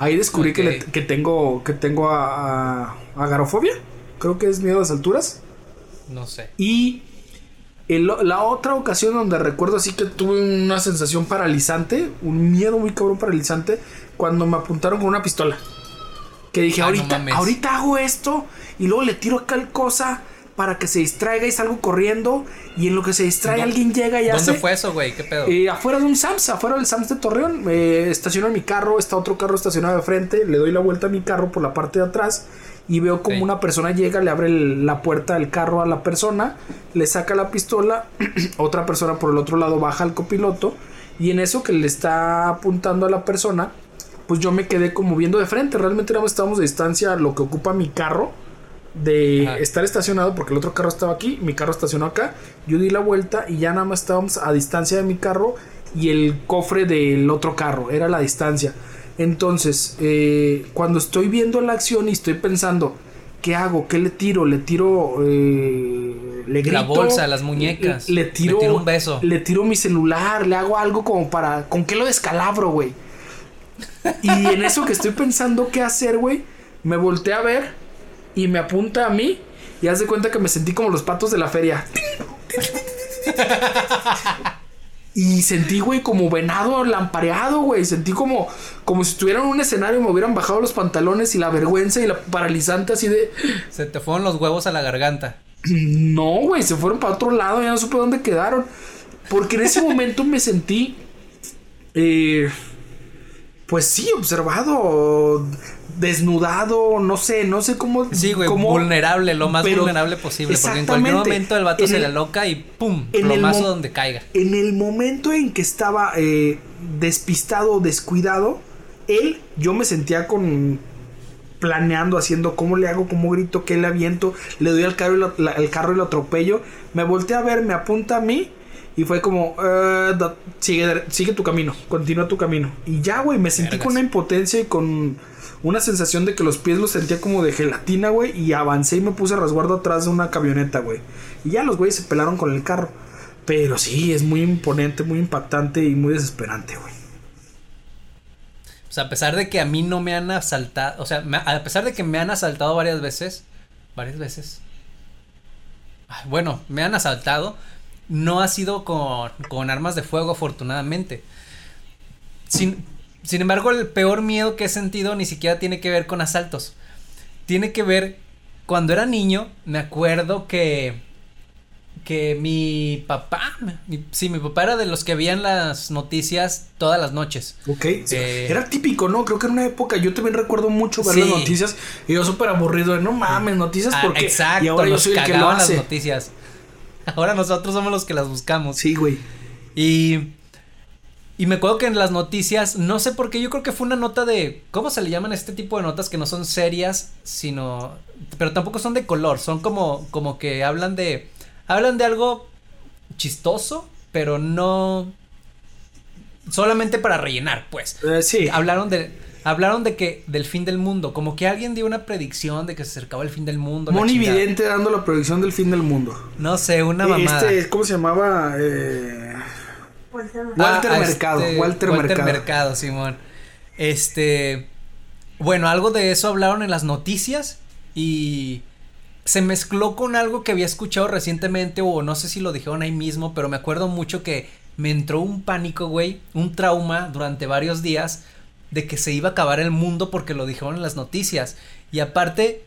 Ahí descubrí que, le- Ok. que tengo, que tengo a, a- agarofobia. Creo que es miedo a las alturas. No sé. Y el- la otra ocasión donde recuerdo así que tuve una sensación paralizante, un miedo muy cabrón paralizante, cuando me apuntaron con una pistola. Que dije, Ah, ahorita, ahorita hago esto y luego le tiro acá cosa para que se distraiga y salgo corriendo y en lo que se distrae ¿Dó- alguien llega y ¿Dónde hace... fue eso, güey? ¿Qué pedo? Eh, afuera de un Sams, afuera del Sams de Torreón, eh, estaciono mi carro, está otro carro estacionado de frente, le doy la vuelta a mi carro por la parte de atrás y veo como una persona llega, le abre el- la puerta del carro a la persona, le saca la pistola, otra persona por el otro lado baja al copiloto y en eso que le está apuntando a la persona, pues yo me quedé como viendo de frente, realmente más estábamos de distancia a lo que ocupa mi carro de Ajá. estar estacionado porque el otro carro estaba aquí, mi carro estacionó acá, yo di la vuelta y ya nada más estábamos a distancia de mi carro y el cofre del otro carro, era la distancia. Entonces, eh, cuando estoy viendo la acción y estoy pensando, ¿qué hago? ¿Qué le tiro? ¿Le tiro? eh, ¿Le grito? La bolsa, las muñecas. Le tiro, Le tiro un beso. Le tiro mi celular, le hago algo como para... ¿Con qué lo descalabro, güey? Y en eso que estoy pensando qué hacer, güey, me volteé a ver y me apunta a mí y haz de cuenta que me sentí como los patos de la feria. Y sentí, güey, como venado lampareado, güey. Sentí como, como si estuviera en un escenario y me hubieran bajado los pantalones y la vergüenza y la paralizante así de... Se te fueron los huevos a la garganta. No, güey, se fueron para otro lado, ya no supe dónde quedaron. Porque en ese momento me sentí, eh, pues sí, observado, desnudado, no sé, no sé cómo. Sí, güey, cómo- vulnerable, lo más vulnerable posible. Porque en cualquier momento el vato se el- le loca y ¡pum! en el Plomazo mo- donde caiga. En el momento en que estaba eh, despistado descuidado, él, yo me sentía con planeando, haciendo cómo le hago, cómo grito, qué le aviento, le doy al carro y lo, la- al carro y lo atropello. Me volteé a ver, me apunta a mí Y fue como, eh, da- sigue, sigue tu camino, continúa tu camino. Y ya, güey, me sentí Vergas. con una impotencia y con una sensación de que los pies los sentía como de gelatina, güey. Y avancé y me puse a resguardo atrás de una camioneta, güey. Y ya los güeyes se pelaron con el carro. Pero sí, es muy imponente, muy impactante y muy desesperante, güey. O sea, a pesar de que a mí no me han asaltado, o sea, a pesar de que me han asaltado varias veces, varias veces. Bueno, me han asaltado, no ha sido con, con armas de fuego, afortunadamente. Sin, sin embargo, el peor miedo que he sentido ni siquiera tiene que ver con asaltos. Tiene que ver, cuando era niño, me acuerdo que que mi papá, mi- sí, mi papá era de los que veían las noticias todas las noches. Ok, Eh, era típico, ¿no? Creo que en una época yo también recuerdo mucho ver Sí. las noticias y yo súper aburrido de no mames, noticias Ah, porque exacto, y ahora yo soy el que lo cagaban las noticias. Ahora nosotros somos los que las buscamos. Sí, güey. Y y me acuerdo que en las noticias, no sé por qué, yo creo que fue una nota de ¿cómo se le llaman este tipo de notas que no son serias, sino pero tampoco son de color, son como como que hablan de hablan de algo chistoso, pero no solamente para rellenar, pues. Eh, sí. Hablaron de hablaron de que del fin del mundo, como que alguien dio una predicción de que se acercaba el fin del mundo. Moni. Vidente dando la predicción del fin del mundo. No sé, una mamada. Este, ¿cómo se llamaba? Eh, Walter Walter Ah, Mercado, este, Walter Mercado. Simón. Este, bueno, algo de eso hablaron en las noticias y se mezcló con algo que había escuchado recientemente o no sé si lo dijeron ahí mismo, pero me acuerdo mucho que me entró un pánico, güey, un trauma durante varios días de que se iba a acabar el mundo porque lo dijeron en las noticias y aparte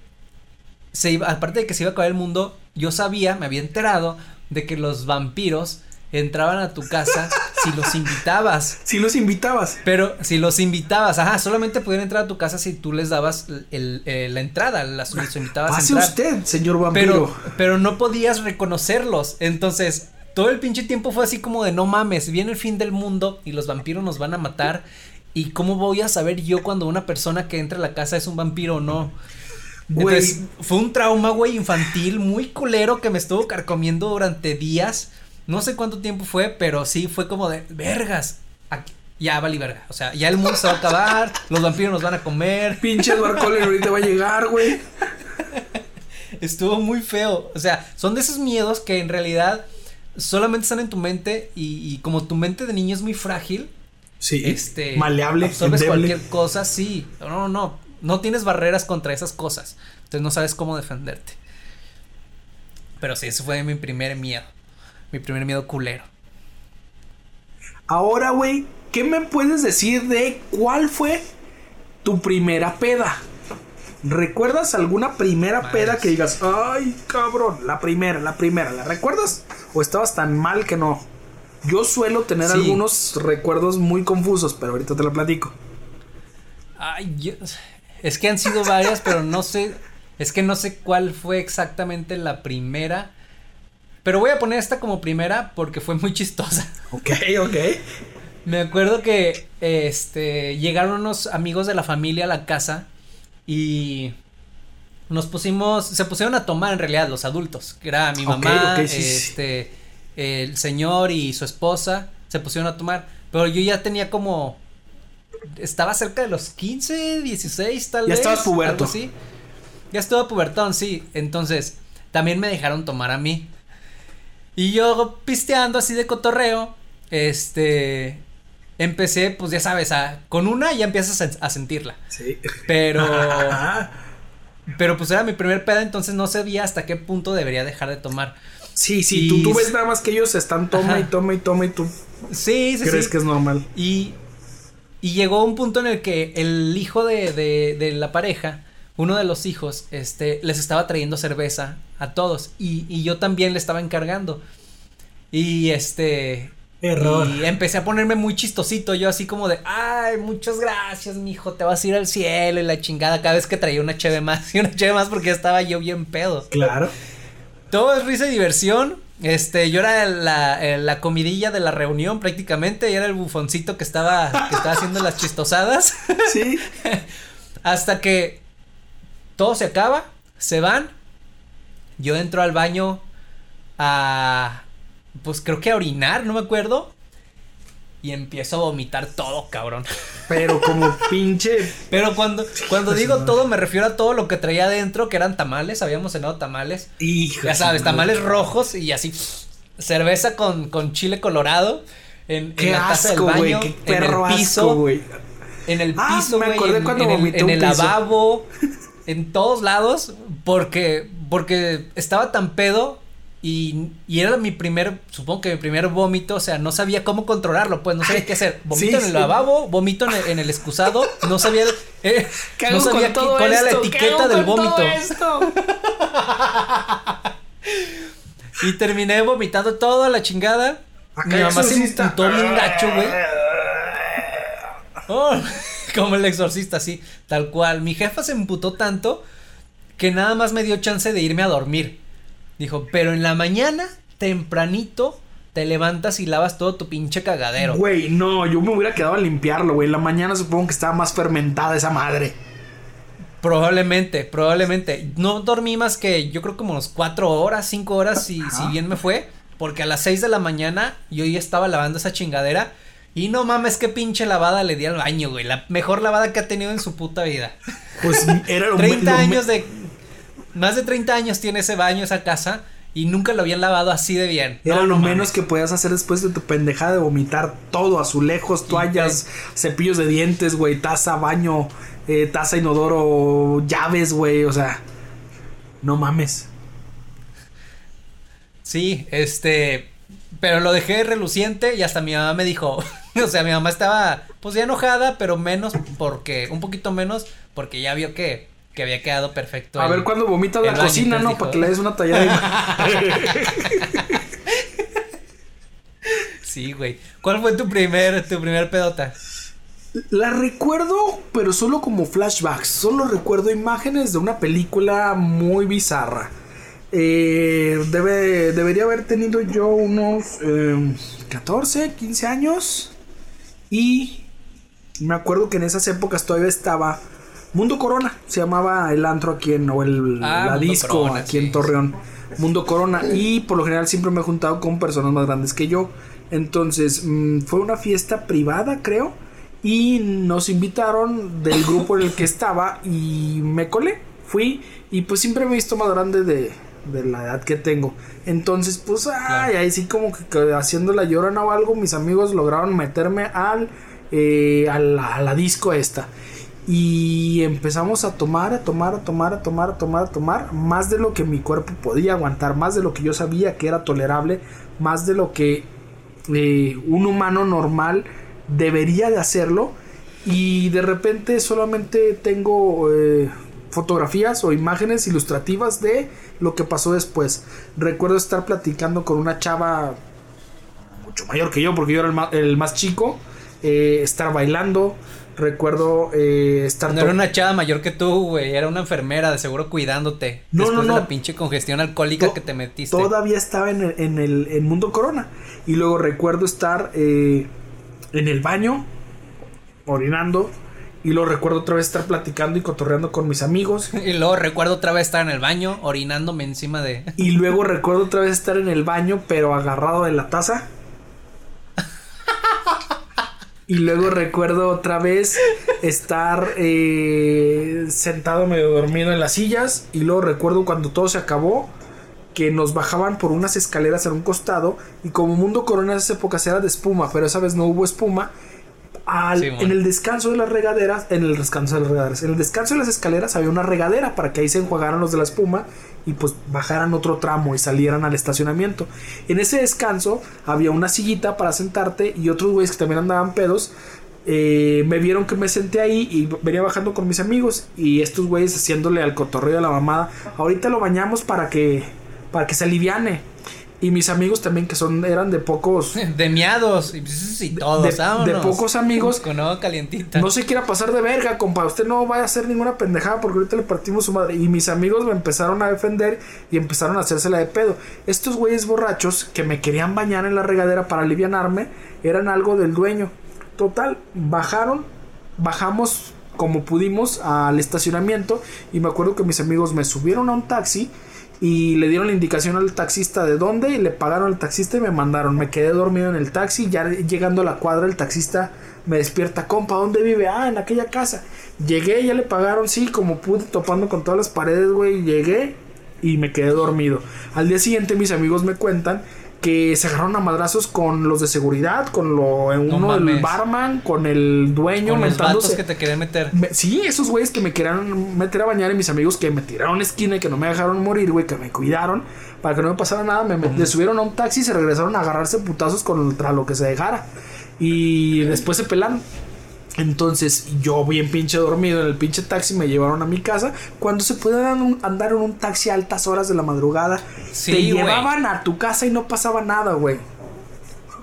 se iba, aparte de que se iba a acabar el mundo, yo sabía, me había enterado de que los vampiros entraban a tu casa si los invitabas. Si los invitabas. Pero si los invitabas, ajá, solamente podían entrar a tu casa si tú les dabas el, el- la entrada, las, los invitabas a Hace entrar. usted, señor vampiro. Pero, pero no podías reconocerlos. Entonces, todo el pinche tiempo fue así como de no mames, viene el fin del mundo y los vampiros nos van a matar. ¿Y cómo voy a saber yo cuando una persona que entra a la casa es un vampiro o no? Güey. Entonces, fue un trauma, güey, infantil, muy culero que me estuvo carcomiendo durante días. No sé cuánto tiempo fue, pero sí fue como de vergas. aquí- ya vali verga. O sea, ya el mundo se va a acabar, los vampiros nos van a comer. Pinche Edward ahorita va a llegar, güey. Estuvo muy feo. O sea, son de esos miedos que en realidad solamente están en tu mente y, y como tu mente de niño es muy frágil, Sí. este, Maleable, absorbes endeble. cualquier cosa, sí. No, no, no, no tienes barreras contra esas cosas. Entonces no sabes cómo defenderte. Pero sí, ese fue mi primer miedo. Mi primer miedo culero. Ahora, güey, ¿qué me puedes decir de cuál fue tu primera peda? ¿Recuerdas alguna primera peda que digas, ay, cabrón, la primera, la primera, ¿la recuerdas? ¿O estabas tan mal que no? Yo suelo tener Sí. algunos recuerdos muy confusos, pero ahorita te lo platico. Ay, yo- es que han sido varias, pero no sé, es que no sé cuál fue exactamente la primera. Pero voy a poner esta como primera porque fue muy chistosa. Ok, ok. Me acuerdo que este llegaron unos amigos de la familia a la casa y nos pusimos, se pusieron a tomar en realidad los adultos, que era mi mamá, sí. este, el señor y su esposa, se pusieron a tomar, pero yo ya tenía como, estaba cerca de los 15, 16 tal Ya vez. estabas puberto. algo así. Ya estaba pubertón, sí, entonces también me dejaron tomar a mí. Y yo pisteando así de cotorreo, este, empecé, pues ya sabes, a, con una ya empiezas a, a sentirla. Sí. Pero, pero pues era mi primer peda, entonces no sabía hasta qué punto debería dejar de tomar. Sí, sí, Y- tú, tú ves nada más que ellos están toma Ajá. y toma y toma y tú Sí, sí, crees sí. que es normal. Y, y llegó un punto en el que el hijo de, de, de la pareja, uno de los hijos, este, les estaba trayendo cerveza a todos. Y, y yo también le estaba encargando. Y este. Error. Y empecé a ponerme muy chistosito. Yo así como de, ay, muchas gracias, mijo. Te vas a ir al cielo y la chingada. Cada vez que traía una cheve más y una cheve más porque ya estaba yo bien pedo. Claro. Todo es risa y diversión. Este, yo era la, eh, la comidilla de la reunión prácticamente. Y era el bufoncito que estaba, que estaba haciendo las chistosadas. Sí. Hasta que todo se acaba, se van. Yo entro al baño a, pues creo que a orinar, no me acuerdo. Y empiezo a vomitar todo, cabrón. Pero como pinche. Pero cuando, cuando digo todo, me refiero a todo lo que traía adentro, que eran tamales, habíamos cenado tamales. Hijo Ya sabes, tamales rojos y así. Cerveza con, con chile colorado. En, en Qué la taza asco, del güey. baño. Qué perro en el piso. asco, güey. en el Ah, piso, me acordé en, cuando en el, en el piso. lavabo, en todos lados, porque, porque estaba tan pedo y, y era mi primer, supongo que mi primer vómito, o sea, no sabía cómo controlarlo, pues no sabía qué hacer. Vomito sí, en el lavabo, vomito en el, en el excusado, no sabía, eh, ¿Qué no sabía con qué- cuál era la esto? ¿Qué etiqueta hago del vómito. esto? Y terminé vomitando toda la chingada. Acá mi mamá se imputó bien gacho, güey. Oh, como el exorcista, sí, tal cual. Mi jefa se emputó tanto que nada más me dio chance de irme a dormir. Dijo, pero en la mañana, tempranito, te levantas y lavas todo tu pinche cagadero. Güey, no, yo me hubiera quedado a limpiarlo, güey. En la mañana supongo que estaba más fermentada esa madre. Probablemente, probablemente. No dormí más que yo creo como unos cuatro horas, cinco horas, si, si bien me fue. Porque a las seis de la mañana yo ya estaba lavando esa chingadera. Y no mames, qué pinche lavada le di al baño, güey. La mejor lavada que ha tenido en su puta vida. Pues era lo 30 lo- años de. Más de 30 años tiene ese baño, esa casa. Y nunca lo habían lavado así de bien. Era No, lo no menos que podías hacer después de tu pendejada de vomitar todo, azulejos, toallas, cepillos de dientes, güey, taza, baño, eh, taza, inodoro, llaves, güey, o sea, no mames. Sí, este. Pero lo dejé reluciente y hasta mi mamá me dijo. o sea, mi mamá estaba pues ya enojada, pero menos porque. Un poquito menos porque ya vio que, que había quedado perfecto. A el- ver cuándo vomitas la cocina, ¿no? dijo, Para que le des una tallada. Sí, güey. ¿Cuál fue tu primer, tu primer pedota? La recuerdo, pero solo como flashbacks. Solo recuerdo imágenes de una película muy bizarra. Eh, debe, debería haber tenido yo unos eh, 14, 15 años. Y me acuerdo que en esas épocas todavía estaba Mundo Corona. Se llamaba el antro aquí en, o el, Ah, la disco Corona, aquí sí. en Torreón. Mundo Corona. Y por lo general siempre me he juntado con personas más grandes que yo. Entonces mm, fue una fiesta privada, creo. Y nos invitaron del grupo en el que estaba y me colé. Fui y pues siempre me he visto más grande de, de la edad que tengo. Entonces pues ay, ahí sí como que, que haciendo la llorona o algo, mis amigos lograron meterme al, eh, a, la, a la disco esta. Y empezamos a tomar, a tomar, a tomar, a tomar, a tomar, a tomar, más de lo que mi cuerpo podía aguantar, más de lo que yo sabía que era tolerable, más de lo que eh, un humano normal debería de hacerlo. Y de repente solamente tengo eh, fotografías o imágenes ilustrativas de lo que pasó después. Recuerdo estar platicando con una chava mucho mayor que yo, porque yo era el más, el más chico, eh, estar bailando. Recuerdo eh, estar No era una chava mayor que tú, güey. Era una enfermera, de seguro cuidándote. No, después no, de no. la pinche congestión alcohólica que te metiste. Todavía estaba en el, en el en Mundo Corona. Y luego recuerdo estar eh, en el baño, orinando. Y luego recuerdo otra vez estar platicando y cotorreando con mis amigos. Y luego recuerdo otra vez estar en el baño orinándome encima de. Y luego recuerdo otra vez estar en el baño, pero agarrado de la taza. Y luego recuerdo otra vez estar eh, sentado medio dormido en las sillas. Y luego recuerdo cuando todo se acabó, que nos bajaban por unas escaleras en un costado. Y como Mundo Corona en esas épocas era de espuma, pero esa vez no hubo espuma. Al- Sí, en el descanso de las regaderas, en el descanso de las regaderas, en el descanso de las escaleras había una regadera para que ahí se enjuagaran los de la espuma y pues bajaran otro tramo y salieran al estacionamiento. En ese descanso había una sillita para sentarte y otros güeyes que también andaban pedos. eh, me vieron que me senté ahí y venía bajando con mis amigos y estos güeyes haciéndole al cotorreo a la mamada. Ahorita lo bañamos para que para que se aliviane. Y mis amigos también que son eran de pocos De miados y, y todos, de- pocos amigos. Con agua calientita. No se quiera pasar de verga, compa. Usted no vaya a hacer ninguna pendejada porque ahorita le partimos su madre. Y mis amigos me empezaron a defender y empezaron a hacérsela de pedo. Estos güeyes borrachos que me querían bañar en la regadera para alivianarme eran algo del dueño. Total, bajaron, bajamos como pudimos al estacionamiento y me acuerdo que mis amigos me subieron a un taxi y le dieron la indicación al taxista de dónde y le pagaron al taxista y me mandaron. Me quedé dormido en el taxi, ya llegando a la cuadra el taxista me despierta, compa, ¿dónde vive? Ah, en aquella casa. Llegué, ya le pagaron, sí, como pude, topando con todas las paredes, güey, llegué y me quedé dormido. Al día siguiente mis amigos me cuentan que se agarraron a madrazos con los de seguridad, con lo uno del barman, con el dueño, con los vatos que te querían meter. sí, esos güeyes que me querían meter a bañar y mis amigos que me tiraron esquina y que no me dejaron morir, güey, que me cuidaron para que no me pasara nada, me, subieron a un taxi y se regresaron a agarrarse putazos contra lo que se dejara. Y después se pelan entonces yo bien pinche dormido en el pinche taxi me llevaron a mi casa. Cuando se puede andar en un taxi a altas horas de la madrugada, te llevaban a tu casa y no pasaba nada, güey.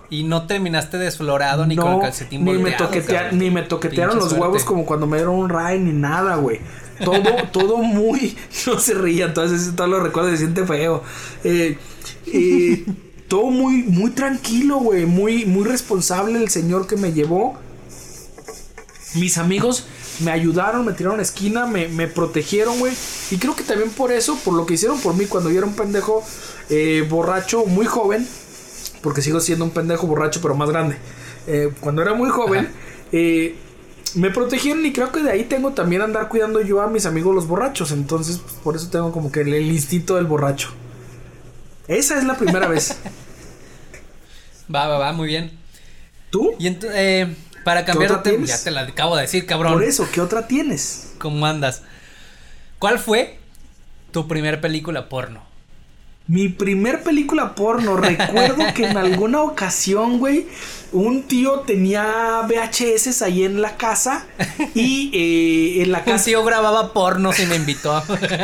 Y no terminaste desflorado ni con el calcetín ni me, ni me toquetearon los huevos como cuando me dieron un ray ni nada, güey. Todo, todo muy. No se ría, entonces todo lo recuerdo se siente feo. Eh, eh, todo muy, muy tranquilo, güey. Muy, muy responsable el señor que me llevó mis amigos me ayudaron, me tiraron a esquina, me, protegieron, güey. Y creo que también por eso, por lo que hicieron por mí cuando yo era un pendejo eh, borracho, muy joven, porque sigo siendo un pendejo borracho, pero más grande. Eh, cuando era muy joven, eh, me protegieron y creo que de ahí tengo también andar cuidando yo a mis amigos los borrachos. Entonces, pues, por eso tengo como que el, instinto del borracho. Esa es la primera vez. Va, va, va, muy bien. ¿Tú? Y entonces, para cambiar de ya te la acabo de decir, cabrón. Por eso, ¿qué otra tienes? ¿Cómo andas? ¿Cuál fue tu primer película porno? Mi primer película porno, recuerdo que en alguna ocasión, güey, un tío tenía VHS ahí en la casa y eh, en la casa... Un tío grababa porno y me invitó.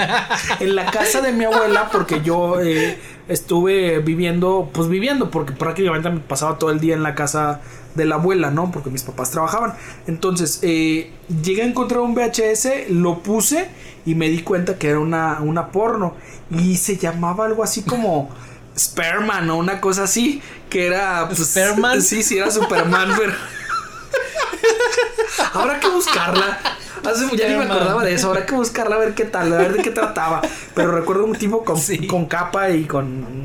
en la casa de mi abuela, porque yo eh, estuve viviendo, pues viviendo, porque prácticamente me pasaba todo el día en la casa de la abuela, ¿no? Porque mis papás trabajaban. Entonces, eh, llegué a encontrar un VHS, lo puse y me di cuenta que era una, una porno. Y se llamaba algo así como Sperman o una cosa así. Que era. Pues, ¿Sperman? Sí, sí, era Superman, pero. Habrá que buscarla. Hace, ya ni me acordaba de eso. Habrá que buscarla a ver qué tal, a ver de qué trataba. Pero recuerdo un tipo con, con capa y con.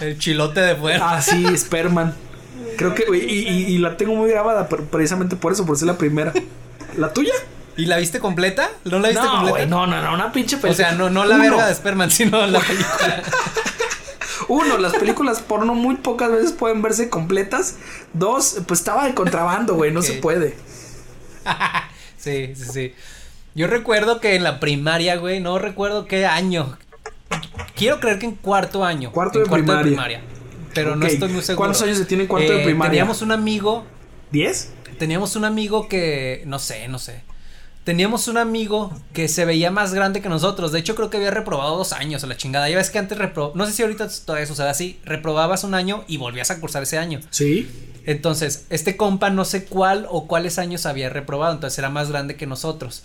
El chilote de fuera. Ah, sí, Sperman. Creo que, y, y, la tengo muy grabada precisamente por eso, por ser la primera. ¿La tuya? ¿Y la viste completa? ¿No la viste completa? no, no, no, una pinche película. O sea, no, no la verga de Sperman, sino la película. Uno, las películas porno muy pocas veces pueden verse completas. Dos, pues estaba de contrabando, güey, no se puede. sí, sí, sí. Yo recuerdo que en la primaria, güey, no recuerdo qué año. Quiero creer que en cuarto año. Cuarto, de, cuarto de primaria pero no estoy muy seguro. ¿Cuántos años se tiene cuarto de eh, primaria? Teníamos un amigo. ¿Diez? Teníamos un amigo que. No sé, no sé. Teníamos un amigo que se veía más grande que nosotros. De hecho, creo que había reprobado dos años a la chingada. Ya ves que antes reprobó. No sé si ahorita todavía sucede así. Reprobabas un año y volvías a cursar ese año. Sí. Entonces, este compa no sé cuál o cuáles años había reprobado. Entonces era más grande que nosotros.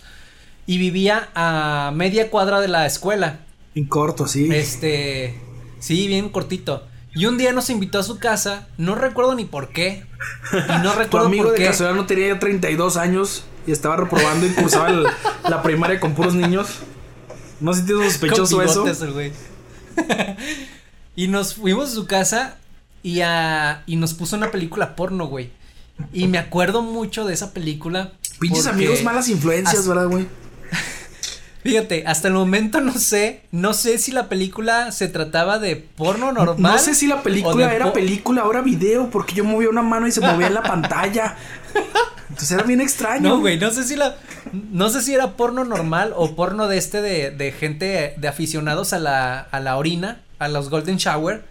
Y vivía a media cuadra de la escuela. En corto, sí. Este. Sí, bien cortito. Y un día nos invitó a su casa, no recuerdo ni por qué. Y no recuerdo tu amigo de casualidad no tenía ya 32 años y estaba reprobando y cursaba la primaria con puros niños. No sé si sospechoso eso. y nos fuimos a su casa y, a, y nos puso una película porno, güey. Y me acuerdo mucho de esa película. Pinches amigos, malas influencias, ¿verdad, güey? Fíjate, hasta el momento no sé, no sé si la película se trataba de porno normal. No sé si la película era película, ahora video, porque yo movía una mano y se movía en la pantalla. Entonces era bien extraño. No, güey, no sé si la, no sé si era porno normal o porno de este de, de gente, de aficionados a la, a la orina, a los golden shower.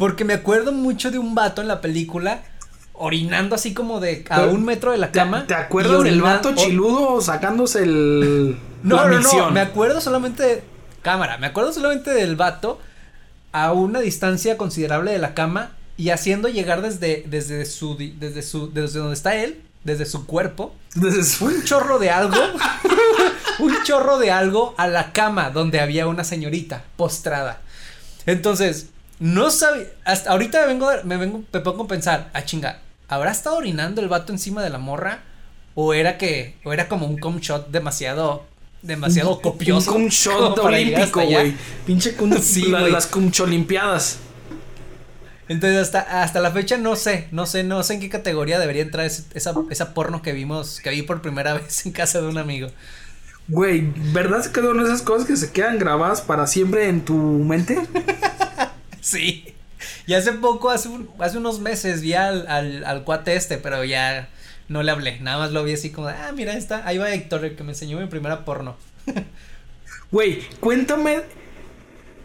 Porque me acuerdo mucho de un vato en la película orinando así como de a un metro de la cama. ¿Te, acuerdas del vato chiludo sacándose el no, no, no, me acuerdo solamente cámara, me acuerdo solamente del vato a una distancia considerable de la cama y haciendo llegar desde desde su desde su desde donde está él, desde su cuerpo, desde un chorro de algo, un chorro de algo a la cama donde había una señorita postrada. Entonces, no sabía, hasta ahorita me vengo me vengo me pongo a pensar, ah chinga, ¿habrá estado orinando el vato encima de la morra? ¿O era que, o era como un com shot demasiado demasiado copioso. Un cum shot olímpico, güey. Pinche cum, Sí, la- las cumcholimpiadas. Entonces hasta, hasta la fecha no sé, no sé, no sé en qué categoría debería entrar ese- esa, esa porno que vimos, que vi por primera vez en casa de un amigo. Güey, ¿verdad que son esas cosas que se quedan grabadas para siempre en tu mente? Sí. Y hace poco, hace, un- hace unos meses vi al, al, al cuate este, pero ya no le hablé. Nada más lo vi así como, de, ah, mira, está, ahí va Héctor, el que me enseñó mi primera porno. Güey, cuéntame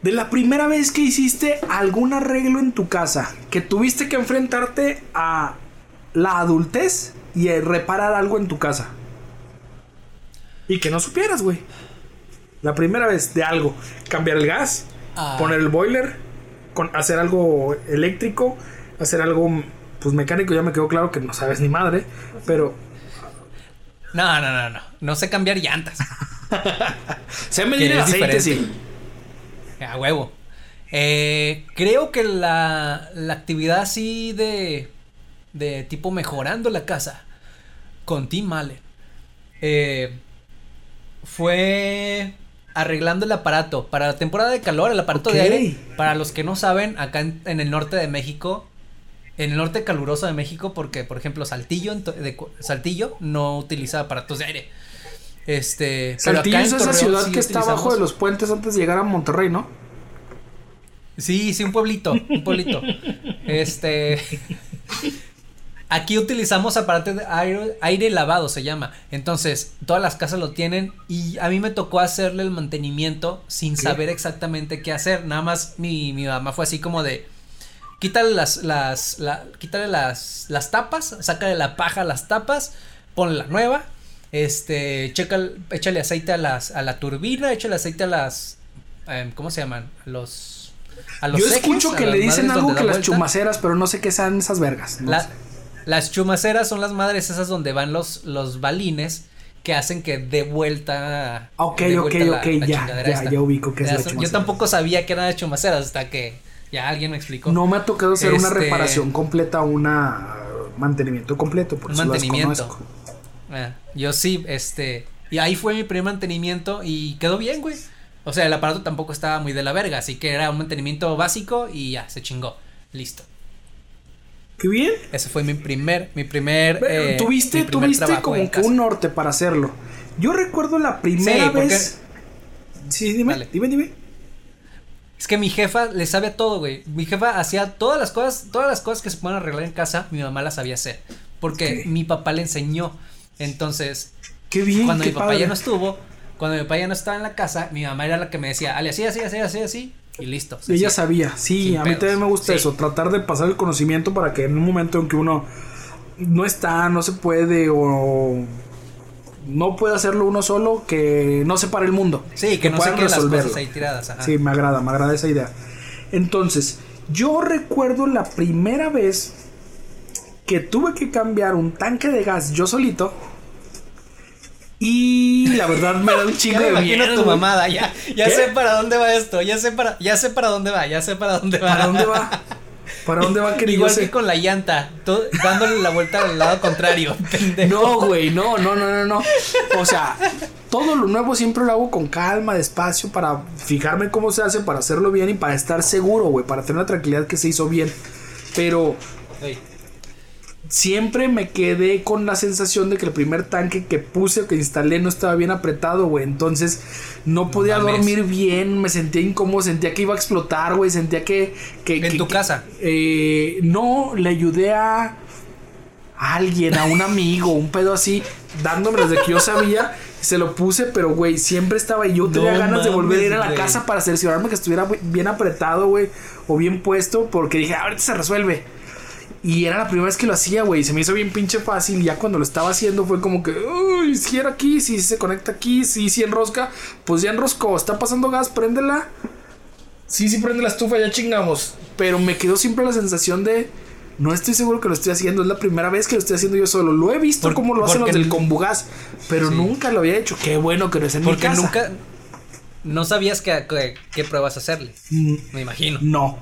de la primera vez que hiciste algún arreglo en tu casa, que tuviste que enfrentarte a la adultez y a reparar algo en tu casa. Y que no supieras, güey. La primera vez de algo, cambiar el gas, Ah. poner el boiler, con, hacer algo eléctrico, hacer algo pues mecánico, ya me quedó claro que no sabes ni madre, pero No, no, no, no. No sé cambiar llantas. se me es aceite, diferente. sí. A huevo. Eh, creo que la, la actividad así de, de tipo mejorando la casa con Tim Allen eh, fue arreglando el aparato. Para la temporada de calor, el aparato de aire, para los que no saben, acá en, en el norte de México, en el norte caluroso de México, porque por ejemplo Saltillo, de Saltillo no utiliza aparatos de aire. Este, pero Saltillo acá es en esa ciudad sí que está abajo de los puentes antes de llegar a Monterrey, ¿no? Sí, sí, un pueblito, un pueblito. Este. Aquí utilizamos aparatos de aire, aire lavado, se llama. Entonces, todas las casas lo tienen y a mí me tocó hacerle el mantenimiento sin saber exactamente qué hacer. Nada más mi, mi mamá fue así como de. Quítale las, las, la- quítale las, las tapas, sácale la paja a las tapas, ponle la nueva, este, checa, échale aceite a las, a la turbina, échale aceite a las, em, ¿cómo se llaman? A los, a los Yo ejes, escucho que le dicen algo que las vuelta. chumaceras, pero no sé qué sean esas vergas. no La- sé. Las chumaceras son las madres esas donde van los, los balines que hacen que dé vuelta. Ok, ok, vuelta la- ok, la ya, ya, esta. ya ubico qué es la Yo chumacera. tampoco sabía que eran las chumaceras hasta que ya alguien me explicó. No me ha tocado hacer una Este- reparación completa, una mantenimiento completo, por las mantenimiento. conozco. Ah, yo sí, este. Y ahí fue mi primer mantenimiento y quedó bien, güey. O sea, el aparato tampoco estaba muy de la verga, así que era un mantenimiento básico y ya, se chingó. Listo. Qué bien. Ese fue mi primer, mi primer. Eh, tuviste, mi primer tuviste como que un norte para hacerlo. Yo recuerdo la primera Sí, porque- vez. Sí, dime, Dale. dime, dime. Es que mi jefa le sabe a todo, güey. Mi jefa hacía todas las cosas, todas las cosas que se pueden arreglar en casa, mi mamá las sabía hacer. Porque mi papá le enseñó. Entonces, Qué bien, cuando qué mi papá padre. ya no estuvo, cuando mi papá ya no estaba en la casa, mi mamá era la que me decía, Ale, así, así, así, así, así, y listo. Ella sabía, sí, Sin a mí pedos. también me gusta Sí. eso, tratar de pasar el conocimiento para que en un momento en que uno no está, no se puede o no puede hacerlo uno solo, que no se para el mundo. Sí, que no se queden las resolverlo. cosas ahí tiradas. Ajá. Sí, me agrada, me agrada esa idea. Entonces, yo recuerdo la primera vez que tuve que cambiar un tanque de gas yo solito. Y la verdad me da un chingo de imagino miedo. tu mamada, ya, ya ¿Qué? sé para dónde va esto, ya sé para, ya sé para dónde va, ya sé para dónde va. ¿Para dónde va? ¿Para dónde va, querido? Igual que con la llanta, todo- dándole la vuelta al lado contrario. pendejo. No, güey, no, no, no, no, no. O sea, todo lo nuevo siempre lo hago con calma, despacio, para fijarme cómo se hace, para hacerlo bien y para estar seguro, güey, para tener la tranquilidad que se hizo bien. Pero. Siempre me quedé con la sensación de que el primer tanque que puse o que instalé no estaba bien apretado, güey. Entonces no podía mames. dormir bien, me sentía incómodo, sentía que iba a explotar, güey. Sentía que. que ¿En que- tu que- casa? eh, no, le ayudé a. alguien, a un amigo, un pedo así, dándome desde que yo sabía. Se lo puse, pero güey, siempre estaba. Y yo tenía No ganas de volver a ir a la casa para cerciorarme que estuviera bien apretado, güey, o bien puesto, porque dije, ahorita se resuelve. Y era la primera vez que lo hacía, güey. Se me hizo bien pinche fácil. Y ya cuando lo estaba haciendo fue como que, uy, si era aquí, si se conecta aquí, si, si enrosca, pues ya enroscó. Está pasando gas, préndela. Sí, sí, prende la estufa, ya chingamos. Pero me quedó siempre la sensación de, no estoy seguro que lo estoy haciendo. Es la primera vez que lo estoy haciendo yo solo. Lo he visto Por- como lo hacen los porque del Combugás, pero Sí. nunca lo había hecho. Qué bueno que no es en mi Porque casa. No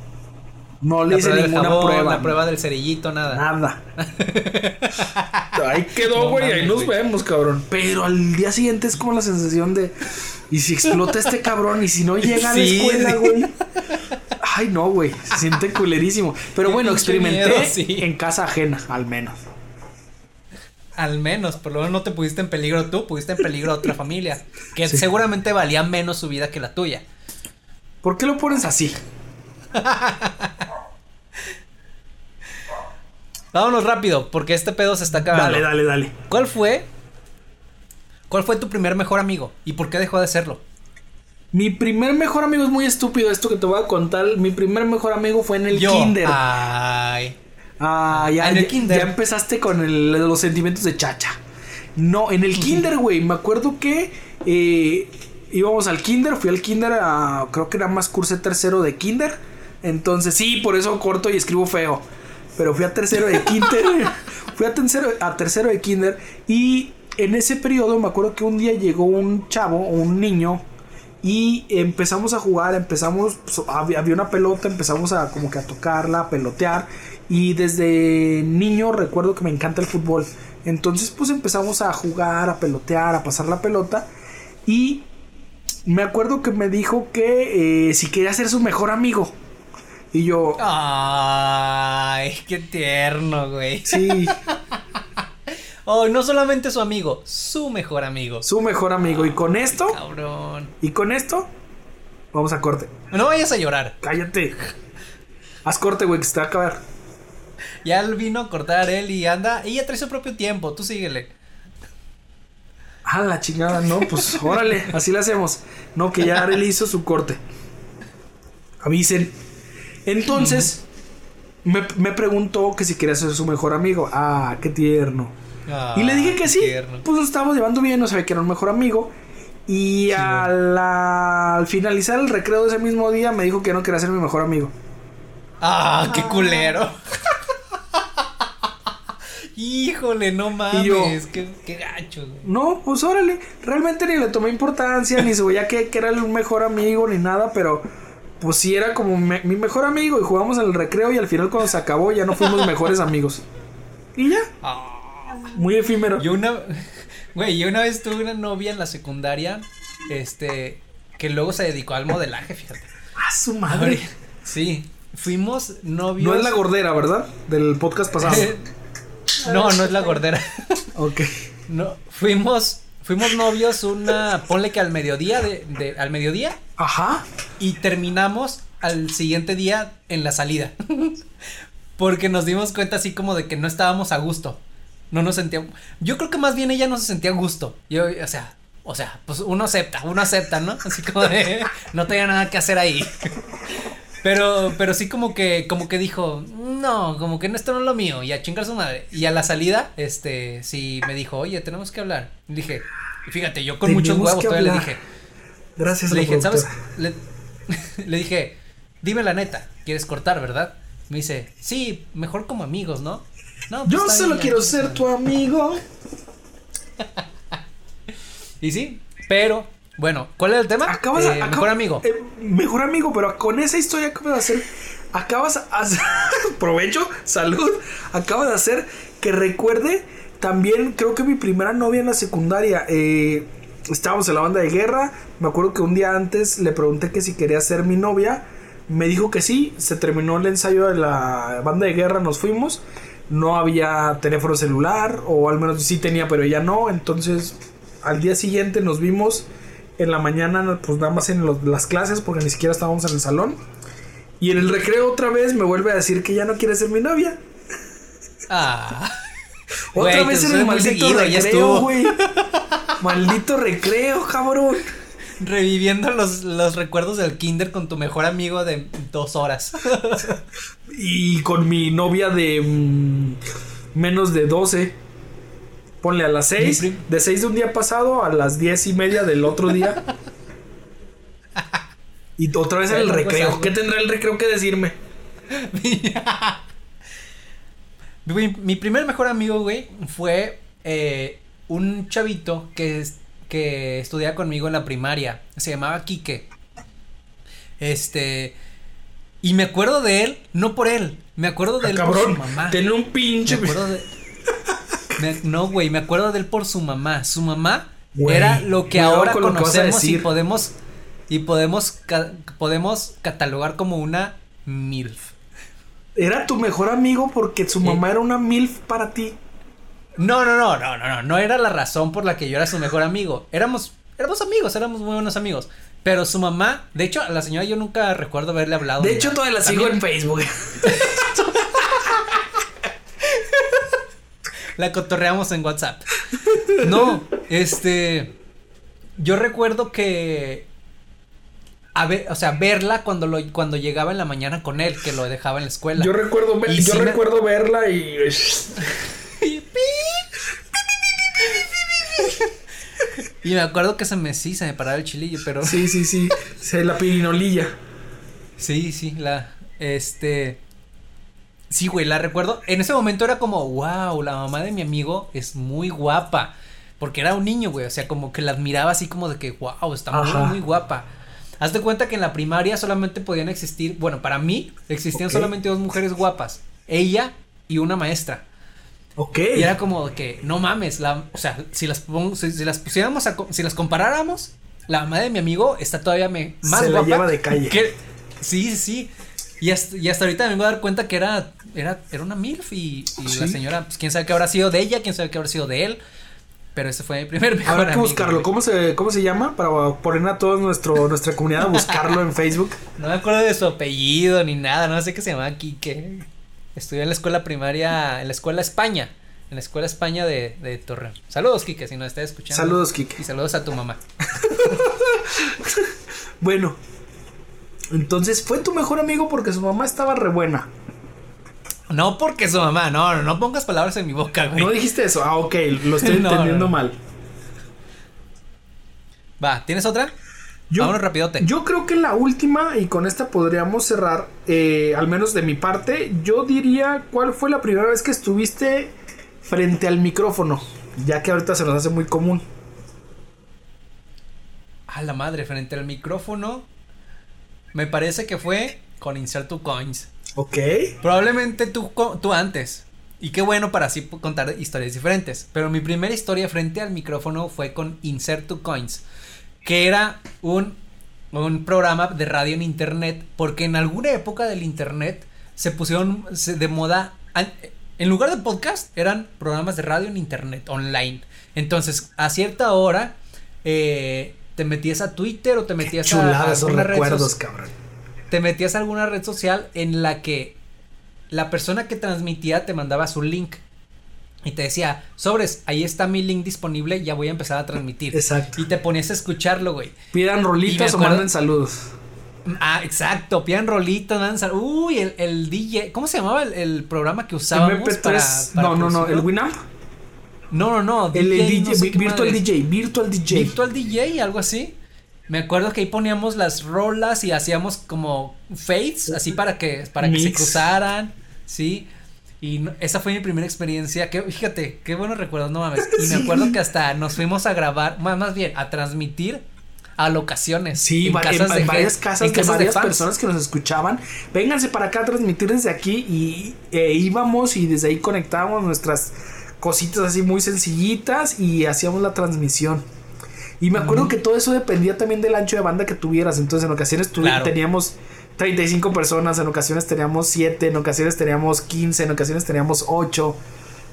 le La hice prueba ninguna jabón, prueba. La prueba del cerillito, nada. Nada. Ahí quedó, No güey. ahí mames, nos vemos, cabrón. Pero al día siguiente es como la sensación de. ¿Y si explota este cabrón? ¿Y si no llega a la escuela, sí. güey? Ay, no, güey. Se siente culerísimo. Pero Qué bueno, experimenté miedo, sí. en casa ajena, al menos. Al menos, por lo menos no te pusiste en peligro tú, pusiste en peligro a otra familia. Que Sí. seguramente valía menos su vida que la tuya. ¿Por qué lo pones así? Vámonos rápido, porque este pedo se está acabando. Dale, dale, dale. ¿Cuál fue? ¿Cuál fue tu primer mejor amigo? ¿Y por qué dejó de serlo? Mi primer mejor amigo es muy estúpido esto que te voy a contar. Mi primer mejor amigo fue en el kinder. Ay. Ah, ya, en el ya- kinder. ya empezaste con el- los sentimientos de chacha. No, en el kinder, güey. Me acuerdo que eh, íbamos al kinder. Fui al kinder a. Creo que era más cursé tercero de kinder. Entonces, sí, por eso corto y escribo feo. Pero fui a tercero de kinder. fui a tercero, a tercero de kinder. Y en ese periodo me acuerdo que un día llegó un chavo, un niño. Y empezamos a jugar, empezamos, pues, había, había una pelota, empezamos a como que a tocarla, a pelotear. Y desde niño recuerdo que me encanta el fútbol. Entonces pues empezamos a jugar, a pelotear, a pasar la pelota. Y me acuerdo que me dijo que eh, si quería ser su mejor amigo. Y yo, Ay, qué tierno, güey. sí, Oh, no solamente su amigo, su mejor amigo. su mejor amigo. Y con esto, Cabrón. y con esto, vamos a corte. No vayas a llorar. Cállate. Haz corte, güey, que se te va a acabar. Ya él vino a cortar él y anda. Ella trae su propio tiempo, tú síguele. Ah, la chingada, no, pues órale, así lo hacemos. No, que ya Arely hizo su corte. Avisen. Entonces, me, me preguntó que si quería ser su mejor amigo. Ah, qué tierno. y le dije que sí. tierno. Pues nos estábamos llevando bien, no sabía que era un mejor amigo. Y a la- al finalizar el recreo de ese mismo día me dijo que no quería ser mi mejor amigo. Ah, qué culero. Híjole, no mames, yo- qué, qué gacho. güey. No, pues órale. Realmente ni le tomé importancia, ni se veía que, que era el mejor amigo, ni nada, pero pues sí era como me- mi mejor amigo y jugamos en el recreo y al final cuando se acabó ya no fuimos mejores amigos. Y ya, Ah, muy efímero. yo una, güey, yo una vez tuve una novia en la secundaria, este, que luego se dedicó al modelaje, fíjate. ¡Ah, su madre! Sí, fuimos novios. No es la gordera, ¿verdad? Del podcast pasado. no, no es la gordera. ok. No, fuimos, fuimos novios una, ponle que al mediodía de, de- al mediodía Ajá. y terminamos al siguiente día en la salida. Porque nos dimos cuenta así como de que no estábamos a gusto. No nos sentíamos. Yo creo que más bien ella no se sentía a gusto. Yo, o sea, o sea, pues uno acepta, uno acepta, ¿no? Así como de no tenía nada que hacer ahí. Pero, pero sí como que, como que dijo, no, como que no, esto no es lo mío, y a chingar su madre. Y a la salida, este, sí me dijo, oye, tenemos que hablar. Y dije, y fíjate, yo con muchos huevos todavía le dije, Gracias le dije, ¿sabes? Le, le dije, dime la neta, ¿quieres cortar, verdad? Me dice, sí, mejor como amigos, ¿no? No, pues Yo solo quiero ser tu amigo. Y sí, pero, bueno, ¿cuál era el tema? Acabas Eh, mejor amigo. eh, mejor amigo, pero con esa historia acabas de hacer. Acabas de hacer. provecho, salud. Acabas de hacer que recuerde también, creo que mi primera novia en la secundaria. eh, estábamos en la banda de guerra. Me acuerdo que un día antes le pregunté que si quería ser mi novia. Me dijo que sí. Se terminó el ensayo de la banda de guerra. Nos fuimos. No había teléfono celular. O al menos sí tenía, pero ella no. Entonces al día siguiente nos vimos en la mañana, pues nada más en los- las clases, porque ni siquiera estábamos en el salón. Y en el recreo otra vez me vuelve a decir que ya no quiere ser mi novia. Ah. Otra vez en el maldito seguido, recreo, güey. Maldito recreo, cabrón. Reviviendo los, los recuerdos del kinder con tu mejor amigo de dos horas. Y con mi novia de mm, menos de 12. Ponle a las 6. Mi prim- De 6 de un día pasado a las 10 y media del otro día. Y otra vez en el recreo. ¿Qué tendrá el recreo que decirme? Mi primer mejor amigo, güey, fue eh, un chavito que, que estudiaba conmigo en la primaria. Se llamaba Quique. Este. Y me acuerdo de él, no por él, me acuerdo de él por su mamá. Tener un pinche. Me acuerdo de. Me- no, güey, me acuerdo de él por su mamá. Su mamá Güey, era lo que ahora con que conocemos y podemos. Y podemos, ca- podemos catalogar como una MILF. Era tu mejor amigo porque su mamá era una MILF para ti. No, no, no, no, no, no, no era la razón por la que yo era su mejor amigo. Éramos, éramos amigos, éramos muy buenos amigos. Pero su mamá, de hecho, a la señora yo nunca recuerdo haberle hablado. De hecho, todavía la sigo en Facebook. La cotorreamos en WhatsApp. No, este. Yo recuerdo que. A ver, o sea, verla cuando lo, cuando llegaba en la mañana con él, que lo dejaba en la escuela. Yo recuerdo, ver- Y yo me- recuerdo verla y. Y me acuerdo que se me sí, se me paraba el chilillo, pero. Sí, sí, sí. Se la pirinolilla. Sí, sí, la. Este. Sí, güey, la recuerdo. En ese momento era como, wow, la mamá de mi amigo es muy guapa. Porque era un niño, güey. O sea, como que la admiraba así como de que, wow, está muy, muy guapa. Haz de cuenta que en la primaria solamente podían existir, bueno, para mí existían solamente dos mujeres guapas. Ella y una maestra. Ok. Y era como de que, no mames, la, o sea, si las, si, si las pusiéramos a, si las comparáramos, la mamá de mi amigo está todavía me, más Se la guapa. lleva de calle. que- sí, sí, sí. Y hasta, y hasta ahorita me voy a dar cuenta que era, era, era una MILF y, y la señora, pues quién sabe qué habrá sido de ella, quién sabe qué habrá sido de él. Pero ese fue mi primer mejor Habrá que amigo, buscarlo. güey. ¿Cómo se, ¿Cómo se llama? Para poner a toda nuestra comunidad a buscarlo en Facebook. No me acuerdo de su apellido ni nada, no sé qué se llamaba Quique. Estudió en la escuela primaria, en la escuela España, en la escuela España de, de Torreón. Saludos, Quique, si nos estás escuchando. Saludos, Kike. Y saludos a tu mamá. Bueno. Entonces fue tu mejor amigo porque su mamá estaba re buena. No porque su mamá, no, no, no pongas palabras en mi boca, güey. No dijiste eso. Ah, ok. Lo estoy No, entendiendo no, mal. Va, ¿tienes otra? Yo, Vámonos rapidote. Yo creo que la última, y con esta podríamos cerrar, eh, al menos de mi parte, yo diría cuál fue la primera vez que estuviste frente al micrófono, ya que ahorita se nos hace muy común. A la madre, frente al micrófono. Me parece que fue con Insert to Coins. Ok. Probablemente tú, tú antes. Y qué bueno para así contar historias diferentes. Pero mi primera historia frente al micrófono fue con Insert to Coins. Que era un, un programa de radio en internet. Porque en alguna época del internet se pusieron de moda. En lugar de podcast, eran programas de radio en internet, online. Entonces, a cierta hora, eh, te metías a Twitter o te metías a Chulada esos alguna red recuerdos, cabrón. te metías a alguna red social en la que la persona que transmitía te mandaba su link y te decía, sobres, ahí está mi link disponible, ya voy a empezar a transmitir. Exacto. Y te ponías a escucharlo, güey. Pidan rolitas o manden saludos. Ah, exacto, pidan rolitas, mandan sal- Uy, el, el DJ, ¿cómo se llamaba el, el programa que usábamos MP3. para, para no, no, no. El? Winamp. No, no, no. El, el DJ. no sé qué Virtual. DJ. Virtual DJ. Virtual DJ, algo así. Me acuerdo que ahí poníamos las rolas y hacíamos como fades, así para que, para que se cruzaran, sí. Y esa fue mi primera experiencia. Que, fíjate, qué buenos recuerdos, no mames. Y me acuerdo que hasta nos fuimos a grabar, más, más bien, a transmitir a locaciones. Sí, en va- en, casas de en varias casas en de varias personas que nos escuchaban. Vénganse para acá a transmitir desde aquí y eh, íbamos y desde ahí conectábamos nuestras cositas así muy sencillitas y hacíamos la transmisión. Y me acuerdo que todo eso dependía también del ancho de banda que tuvieras. Entonces en ocasiones Claro. teníamos 35 personas, en ocasiones teníamos 7, en ocasiones teníamos 15, en ocasiones teníamos 8.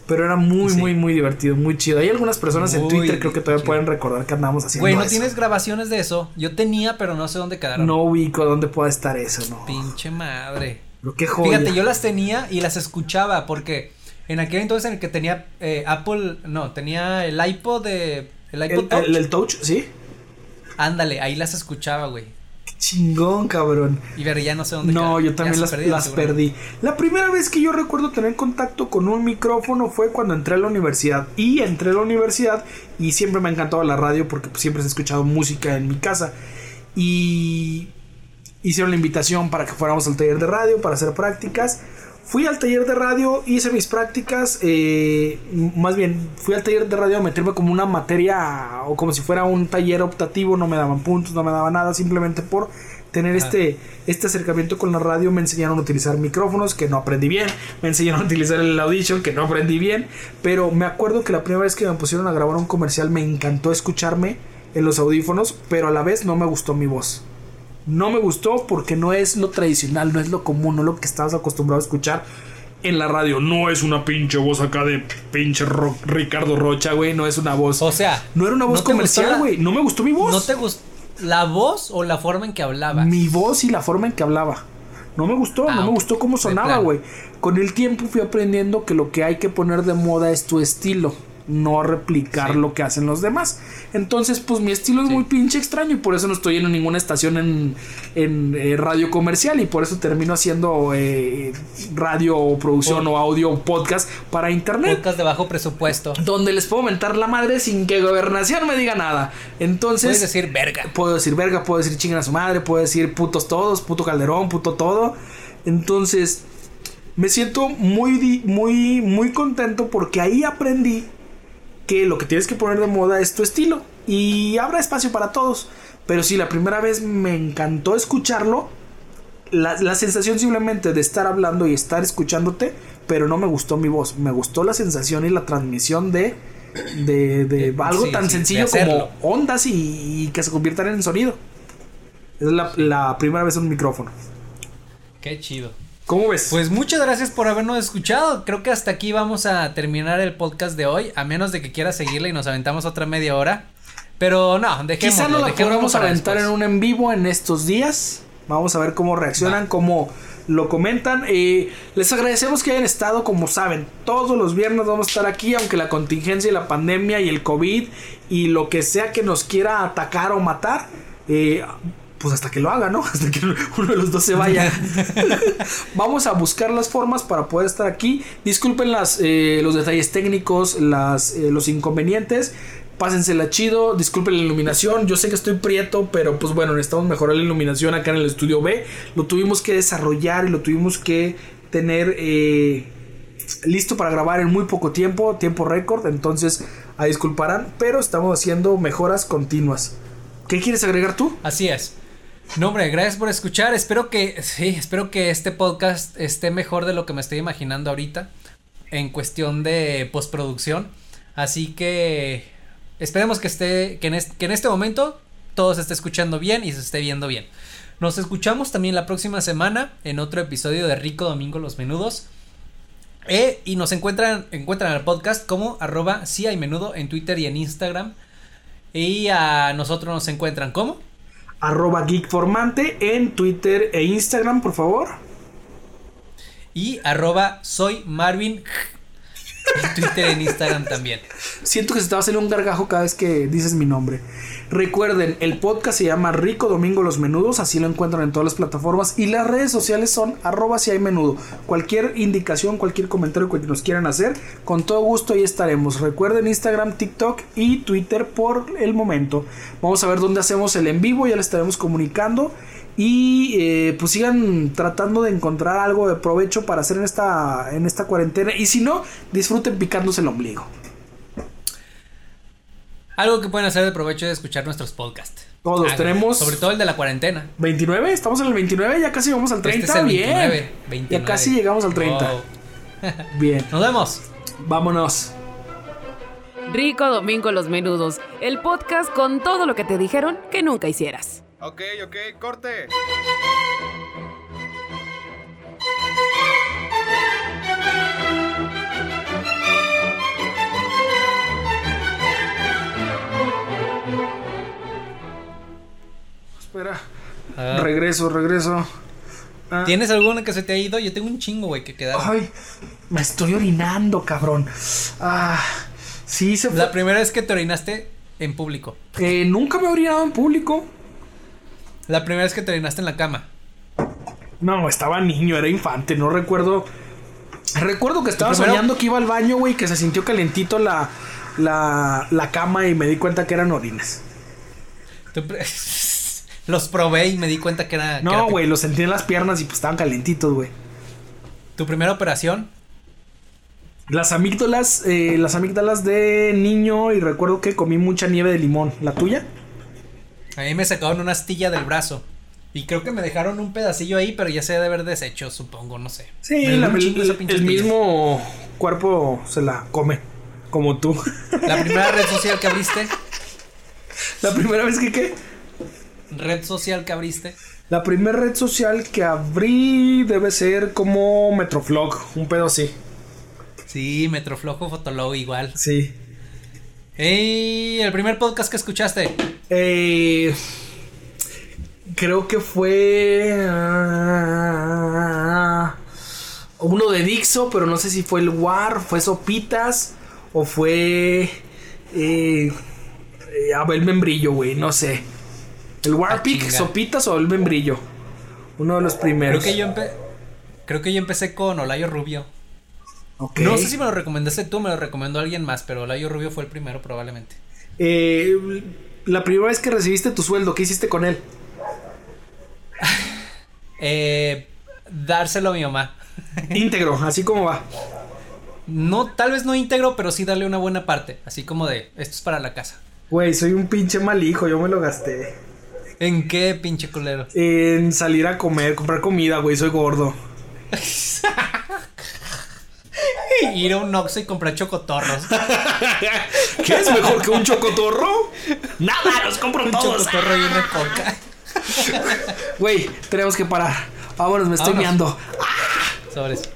Pero era muy, Sí. muy, muy divertido, muy chido. Hay algunas personas en Twitter creo que todavía chido. pueden recordar que andamos haciendo Güey, ¿no eso. tienes grabaciones de eso? Yo tenía, pero no sé dónde quedaron. No ubico dónde pueda estar eso, no. Pinche madre. Pero qué joya. Fíjate, yo las tenía y las escuchaba porque en aquel entonces en el que tenía eh, Apple, no, tenía el iPod de el iPod el, Touch. el- el touch, ¿sí? Ándale, ahí las escuchaba, güey. Qué chingón, cabrón. Y ver, ya no sé dónde No, yo también se las, las perdí. La primera vez que yo recuerdo tener contacto con un micrófono fue cuando entré a la universidad. Y entré a la universidad y siempre me ha encantado la radio porque pues, siempre he escuchado música en mi casa. Y hicieron la invitación para que fuéramos al taller de radio para hacer prácticas. Fui al taller de radio, hice mis prácticas, eh, más bien fui al taller de radio a meterme como una materia o como si fuera un taller optativo, no me daban puntos, no me daban nada, simplemente por tener este, este acercamiento con la radio, me enseñaron a utilizar micrófonos que no aprendí bien, me enseñaron a utilizar el Audition que no aprendí bien, pero me acuerdo que la primera vez que me pusieron a grabar un comercial me encantó escucharme en los audífonos, pero a la vez no me gustó mi voz. No me gustó porque no es lo tradicional, no es lo común, no es lo que estabas acostumbrado a escuchar en la radio. No es una pinche voz acá de pinche Ricardo Rocha, güey. No es una voz. O sea, no era una voz comercial, güey. No me gustó mi voz. ¿No te gustó la voz o la forma en que hablaba? Mi voz y la forma en que hablaba. No me gustó, no ah, me gustó cómo sonaba, güey. Con el tiempo fui aprendiendo que lo que hay que poner de moda es tu estilo no replicar lo que hacen los demás. Entonces, pues mi estilo es muy pinche extraño y por eso no estoy en ninguna estación en, en eh, radio comercial y por eso termino haciendo eh, radio o producción o audio o podcast para internet. Podcast de bajo presupuesto. Donde les puedo mentar la madre sin que gobernación me diga nada. Entonces... Puedes decir verga. Puedo decir verga, puedo decir chingan a su madre, puedo decir putos todos, puto calderón, puto todo. Entonces... Me siento muy, muy, muy contento porque ahí aprendí que lo que tienes que poner de moda es tu estilo y habrá espacio para todos. Pero si la primera vez me encantó escucharlo, la, sensación simplemente de estar hablando y estar escuchándote, pero no me gustó mi voz, me gustó la sensación y la transmisión de, de, algo tan sencillo como ondas y, que se conviertan en sonido. Es la, la primera vez en un micrófono. Qué chido. ¿Cómo ves? Pues muchas gracias por habernos escuchado. Creo que hasta aquí vamos a terminar el podcast de hoy, a menos de que quieras seguirle y nos aventamos otra media hora. Pero no, dejémoslo. Quizá no la podamos aventar en un en vivo en estos días. Vamos a ver cómo reaccionan, cómo lo comentan. Eh, les agradecemos que hayan estado, como saben, todos los viernes vamos a estar aquí, aunque la contingencia y la pandemia y el COVID y lo que sea que nos quiera atacar o matar. Eh, pues hasta que lo haga, ¿no? Hasta que uno de los dos se vaya. Vamos a buscar las formas para poder estar aquí. Disculpen las, eh, los detalles técnicos, las, eh, los inconvenientes. Pásensela chido, disculpen la iluminación. Yo sé que estoy prieto, pero pues bueno, necesitamos mejorar la iluminación acá en el estudio B. Lo tuvimos que desarrollar y lo tuvimos que tener eh, listo para grabar en muy poco tiempo, tiempo récord. Entonces, a disculparán, pero estamos haciendo mejoras continuas. ¿Qué quieres agregar tú? Así es. No, hombre, gracias por escuchar. Espero que, sí, espero que este podcast esté mejor de lo que me estoy imaginando ahorita en cuestión de postproducción. Así que esperemos que esté, que en, este, momento todo se esté escuchando bien y se esté viendo bien. Nos escuchamos también la próxima semana en otro episodio de Rico Domingo Los Menudos. Eh, y nos encuentran, encuentran el podcast como arroba hay menudo en Twitter y en Instagram. Y a nosotros nos encuentran como arroba geekformante en Twitter e Instagram, por favor. Y arroba soy Marvin en Twitter e Instagram también. Siento que se te va a un gargajo cada vez que dices mi nombre. Recuerden, el podcast se llama Rico Domingo Los Menudos, así lo encuentran en todas las plataformas y las redes sociales son arroba si hay menudo. Cualquier indicación, cualquier comentario que nos quieran hacer, con todo gusto ahí estaremos. Recuerden Instagram, TikTok y Twitter por el momento. Vamos a ver dónde hacemos el en vivo, ya le estaremos comunicando. Y eh, pues sigan tratando de encontrar algo de provecho para hacer en esta, en esta cuarentena. Y si no, disfruten picándose el ombligo. Algo que pueden hacer de provecho es escuchar nuestros podcasts. Todos tenemos. Sobre todo el de la cuarentena. 29, estamos en el 29, ya casi llegamos al 30. Este Bien. Ya casi llegamos al 30. Bien. Nos vemos. Vámonos. Rico Domingo Los Menudos, el podcast con todo lo que te dijeron que nunca hicieras. Ok, ok, corte. Espera. Regreso, regreso. Ah. ¿Tienes alguna que se te ha ido? Yo tengo un chingo, güey, que quedaron. Ay, me estoy orinando, cabrón. Ah, sí, se fue. La primera vez que te orinaste en público. Eh, nunca me he orinado en público. La primera vez que te orinaste en la cama. No, estaba niño, era infante, no recuerdo. Recuerdo que estaba soñando que iba al baño, güey, que se sintió calentito la, la, la cama y me di cuenta que eran orines. Los probé y me di cuenta que era. No, güey, los sentí en las piernas y pues estaban calentitos, güey. ¿Tu primera operación? Las amígdalas, eh, las amígdalas de niño y recuerdo que comí mucha nieve de limón. ¿La tuya? A mí me sacaron una astilla del brazo. Y creo que me dejaron un pedacillo ahí, pero ya se debe haber deshecho, supongo, no sé. Sí, la- el, pinche el mismo cuerpo se la come, como tú. La primera red social que abriste. la primera vez que qué? Red social que abriste. La primera red social que abrí debe ser como Metroflog, un pedo así. Sí, Metroflojo, Fotolog igual. Sí. ¡Ey! El primer podcast que escuchaste. Eh, creo que fue ah, uno de Dixo, pero no sé si fue el War, fue Sopitas o fue eh, eh, Abel Membrillo, güey, no sé. El Ah, Warpic, chinga. Sopitas o Abel Membrillo. Uno de los Creo primeros. que yo empe- Creo que yo empecé con Olayo Rubio. No sé si me lo recomendaste tú, me lo recomendó alguien más, pero Olayo Rubio fue el primero probablemente. Eh, la primera vez que recibiste tu sueldo, ¿qué hiciste con él? Eh, dárselo a mi mamá. Íntegro, así como va. No, tal vez no íntegro, pero sí darle una buena parte. Así como de, esto es para la casa. Güey, soy un pinche mal hijo, yo me lo gasté. ¿En qué, pinche culero? En salir a comer, comprar comida, güey, soy gordo. Ir a un Oxxo y comprar chocotorros. ¿Qué es mejor que un chocotorro? Nada, los compro un todos. chocotorro y una coca. Güey, tenemos que parar. Vámonos, me estoy Vámonos. meando. Sobres.